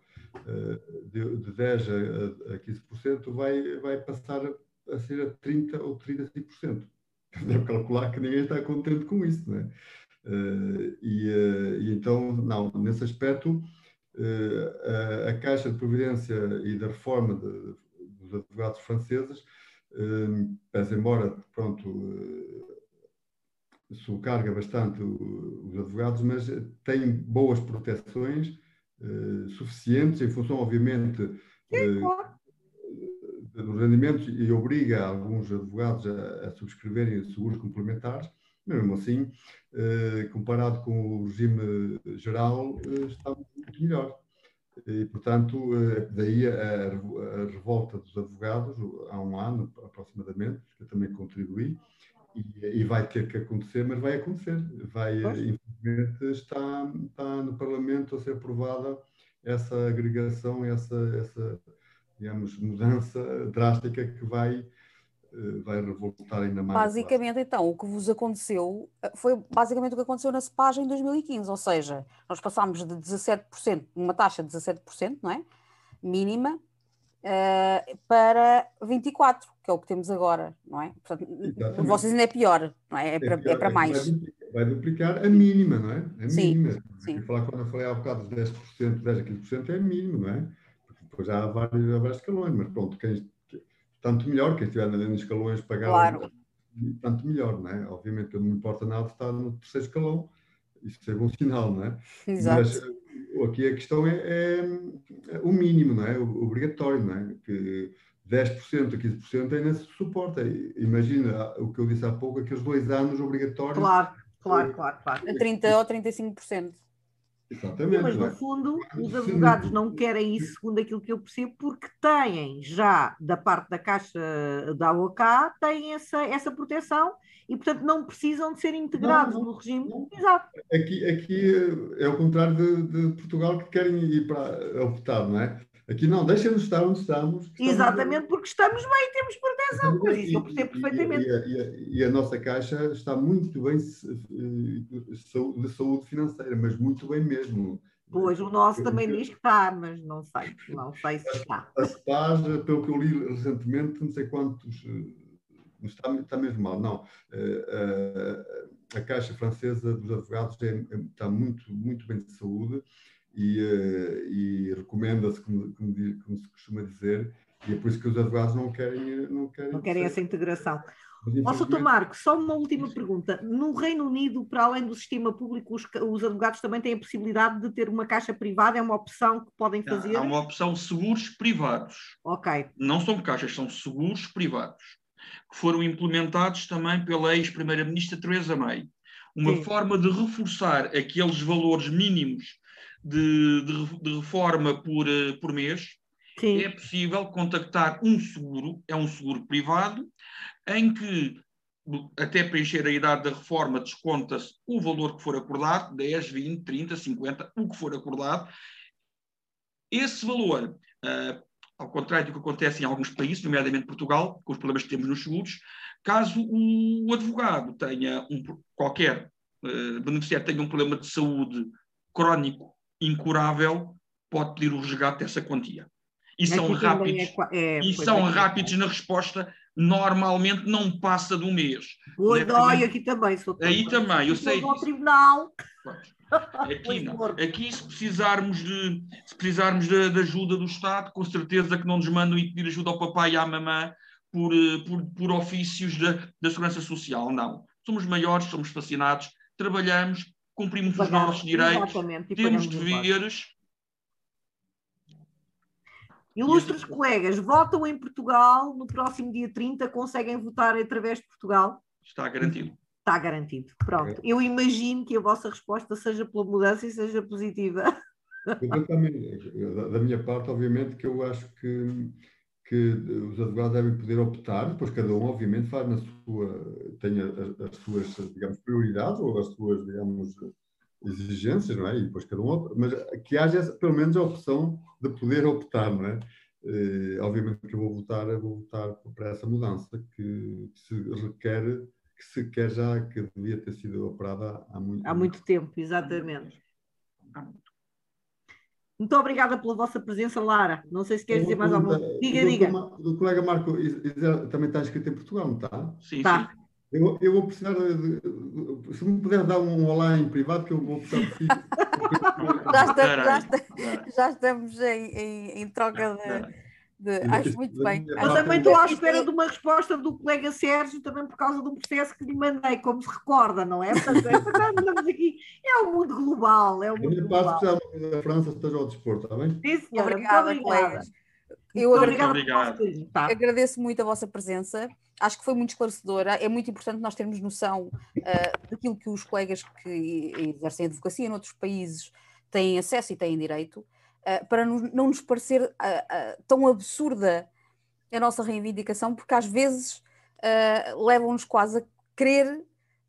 S4: de, de 10 a, a 15%, vai, vai passar a ser a 30% ou 35%. Deve calcular que ninguém está contente com isso, não é? E, e, então, não, nesse aspecto, a, a, Caixa de Providência e da Reforma de, dos advogados franceses, pese embora, pronto, sobrecarga bastante os advogados, mas tem boas proteções suficientes, em função, obviamente,
S2: claro
S4: dos rendimentos e obriga alguns advogados a, a subscreverem seguros complementares, mesmo assim, eh, comparado com o regime geral, eh, está muito melhor. E, portanto, eh, daí a, a, revolta dos advogados, há um ano aproximadamente, que eu também contribuí, e, e, vai ter que acontecer, mas vai acontecer. Vai, infelizmente, está, está no Parlamento a ser aprovada essa agregação, essa, essa digamos, mudança drástica que vai, eh, vai revoltar ainda mais.
S1: Basicamente, então, o que vos aconteceu eh, foi basicamente o que aconteceu na CEPAG em 2015, ou seja, nós passámos de 17%, uma taxa de 17%, não é? Mínima, uh, para 24%, que é o que temos agora, não é? Portanto, vocês ainda é pior, não é? É, é para, pior, é para mais.
S4: Vai duplicar, vai duplicar, a mínima, não é? A mínima. Sim, sim. Falar, quando eu falei há bocado de 10%, 10 a 15% é mínimo, não é? depois há vários, há vários escalões, mas pronto, quem, tanto melhor, quem estiver nos escalões pagar, claro. tanto melhor, não é? Obviamente, não me importa nada estar no terceiro escalão, isso é bom sinal, não é?
S1: Exato. Mas
S4: aqui a questão é, é, o mínimo, não é? O obrigatório, não é? Que 10% a 15% ainda se suporta. Imagina o que eu disse há pouco, aqueles dois anos obrigatórios.
S2: Claro, claro, claro. claro.
S1: A 30% ou 35%.
S4: Exatamente.
S2: Mas, no fundo, os advogados não querem isso, segundo aquilo que eu percebo, porque têm já, da parte da Caixa da OAK, têm essa, essa proteção e, portanto, não precisam de ser integrados não, não, no regime. Não. Exato.
S4: Aqui, aqui é o contrário de, de, Portugal, que querem ir para optar, não é? Aqui não, deixem-nos estar onde estamos.
S2: estamos Exatamente, porque estamos bem e temos proteção, mas isso eu percebo perfeitamente.
S4: E, e, e, e, a nossa Caixa está muito bem de saúde financeira, mas muito bem mesmo.
S2: Pois, o nosso também diz que está, mas não sei, não sei se está.
S4: A CEPAS, pelo que eu li recentemente, não sei quantos, está, está mesmo mal, não. Eh, eh, a Caixa Francesa dos Advogados é, está muito, muito bem de saúde e, uh, e recomenda-se, como, como, como, se costuma dizer, e é por isso que os advogados não querem. Não querem,
S2: não querem essa integração. Nossa, Dr. Marco, só uma última pergunta. No Reino Unido, para além do sistema público, os, os, advogados também têm a possibilidade de ter uma caixa privada? É uma opção que podem fazer?
S3: Há uma opção seguros privados.
S2: Ok.
S3: Não são caixas, são seguros privados, que foram implementados também pela ex-primeira-ministra Theresa May. Uma Sim. forma de reforçar aqueles valores mínimos de, de, de reforma por, eh, por mês, Sim. é possível contactar um seguro, é um seguro privado, em que até preencher a idade da reforma desconta-se o valor que for acordado, 10, 20, 30, 50, o que for acordado. Esse valor, uh, ao contrário do que acontece em alguns países, nomeadamente Portugal, com os problemas que temos nos seguros, caso o advogado tenha um, qualquer uh, beneficiário tenha um problema de saúde crónico incurável, pode pedir o resgate dessa quantia. E são rápidos, é, é, e são é, rápidos na resposta, normalmente não passa de um mês.
S2: Oi, dói aqui também, sou
S3: Aí também, eu sei.
S2: Ao tribunal.
S3: Aqui não. Aqui, se precisarmos de, se precisarmos de, de, ajuda do Estado, com certeza que não nos mandam ir pedir ajuda ao papai e à mamã por, eh, por, por ofícios da, da Segurança Social. Não. Somos maiores, somos fascinados, trabalhamos, cumprimos os nossos direitos, temos deveres.
S2: Ilustres colegas, votam em Portugal no próximo dia 30, conseguem votar através de Portugal?
S3: Está garantido.
S2: Está garantido. Pronto. Eu imagino que a vossa resposta seja pela mudança e seja positiva.
S4: Eu também, da minha parte, obviamente, que eu acho que que os advogados devem poder optar, depois cada um, obviamente, faz na sua, tem as, suas, digamos, prioridades ou as suas, digamos, exigências, não é? E depois cada um, mas que haja pelo menos a opção de poder optar, não é? E, obviamente que eu vou votar, eu vou votar para essa mudança que, que se requer, que se quer já, que devia ter sido operada há muito,
S2: há muito tempo, exatamente. Há muito muito obrigada pela vossa presença, Lara. Não sei se queres dizer mais alguma coisa. Diga, diga.
S4: O colega Marco também está inscrito em Portugal, não está?
S3: Sim, tá. sim.
S4: Eu, eu vou precisar de, se me puder dar um olá em privado, que eu vou precisar de
S1: já, estamos, já, estamos, já estamos em, em, em troca de. De, acho muito bem.
S2: Eu também estou à espera de uma resposta do colega Sérgio, também por causa do processo que lhe mandei, como se recorda, não é? Portanto, é, estamos aqui, é o mundo global. É o mundo global.
S4: Passo da França esteja ao desporto, está bem?
S2: Sim, senhora. Obrigada,
S1: colegas. Eu agradeço, tá. agradeço muito a vossa presença. Acho que foi muito esclarecedora. É muito importante nós termos noção uh, daquilo que os colegas que exercem advocacia noutros países têm acesso e têm direito, uh, para não, não nos parecer uh, tão absurda a nossa reivindicação, porque às vezes levam-nos quase a crer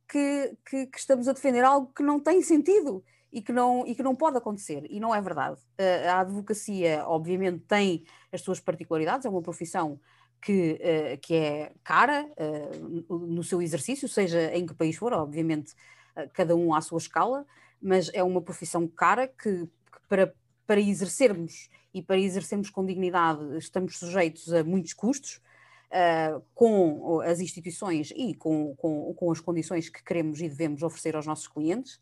S1: que, que, que estamos a defender algo que não tem sentido e que não, e que não pode acontecer, e não é verdade. a advocacia, obviamente, tem as suas particularidades, é uma profissão que, uh, que é cara uh, no seu exercício, seja em que país for, obviamente, uh, cada um à sua escala, mas é uma profissão cara que, que, para, para exercermos e para exercermos com dignidade estamos sujeitos a muitos custos. com as instituições e com, com, com as condições que queremos e devemos oferecer aos nossos clientes,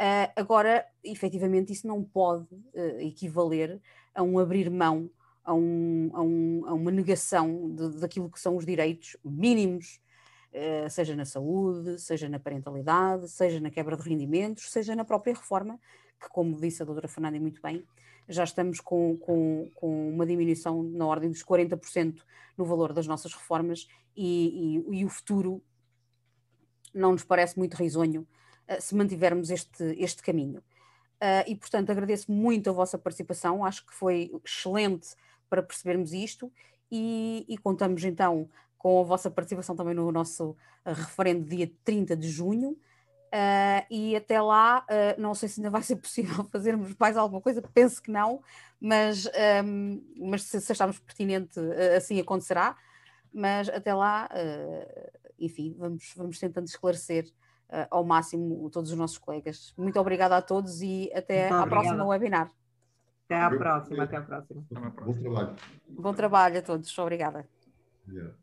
S1: Uh, agora, efetivamente, isso não pode uh, equivaler a um abrir mão, a, um, a, um, a uma negação de, daquilo que são os direitos mínimos, uh, seja na saúde, seja na parentalidade, seja na quebra de rendimentos, seja na própria reforma, que, como disse a doutora Fernanda muito bem, já estamos com, com, com uma diminuição na ordem dos 40% no valor das nossas reformas e, e, e o futuro não nos parece muito risonho eh, se mantivermos este, este caminho. Uh, e, portanto, agradeço muito a vossa participação, acho que foi excelente para percebermos isto e, e contamos então com a vossa participação também no nosso referendo dia 30 de junho. Uh, e até lá, uh, não sei se ainda vai ser possível fazermos mais alguma coisa, penso que não, mas, um, mas se, se acharmos pertinente, uh, assim acontecerá. Mas até lá, enfim, vamos, vamos tentando esclarecer uh, ao máximo todos os nossos colegas. Muito obrigada a todos e até Muito à obrigada. próxima webinar.
S2: Até à próxima, até à próxima.
S4: Bom trabalho.
S1: Bom trabalho a todos, obrigada. Yeah.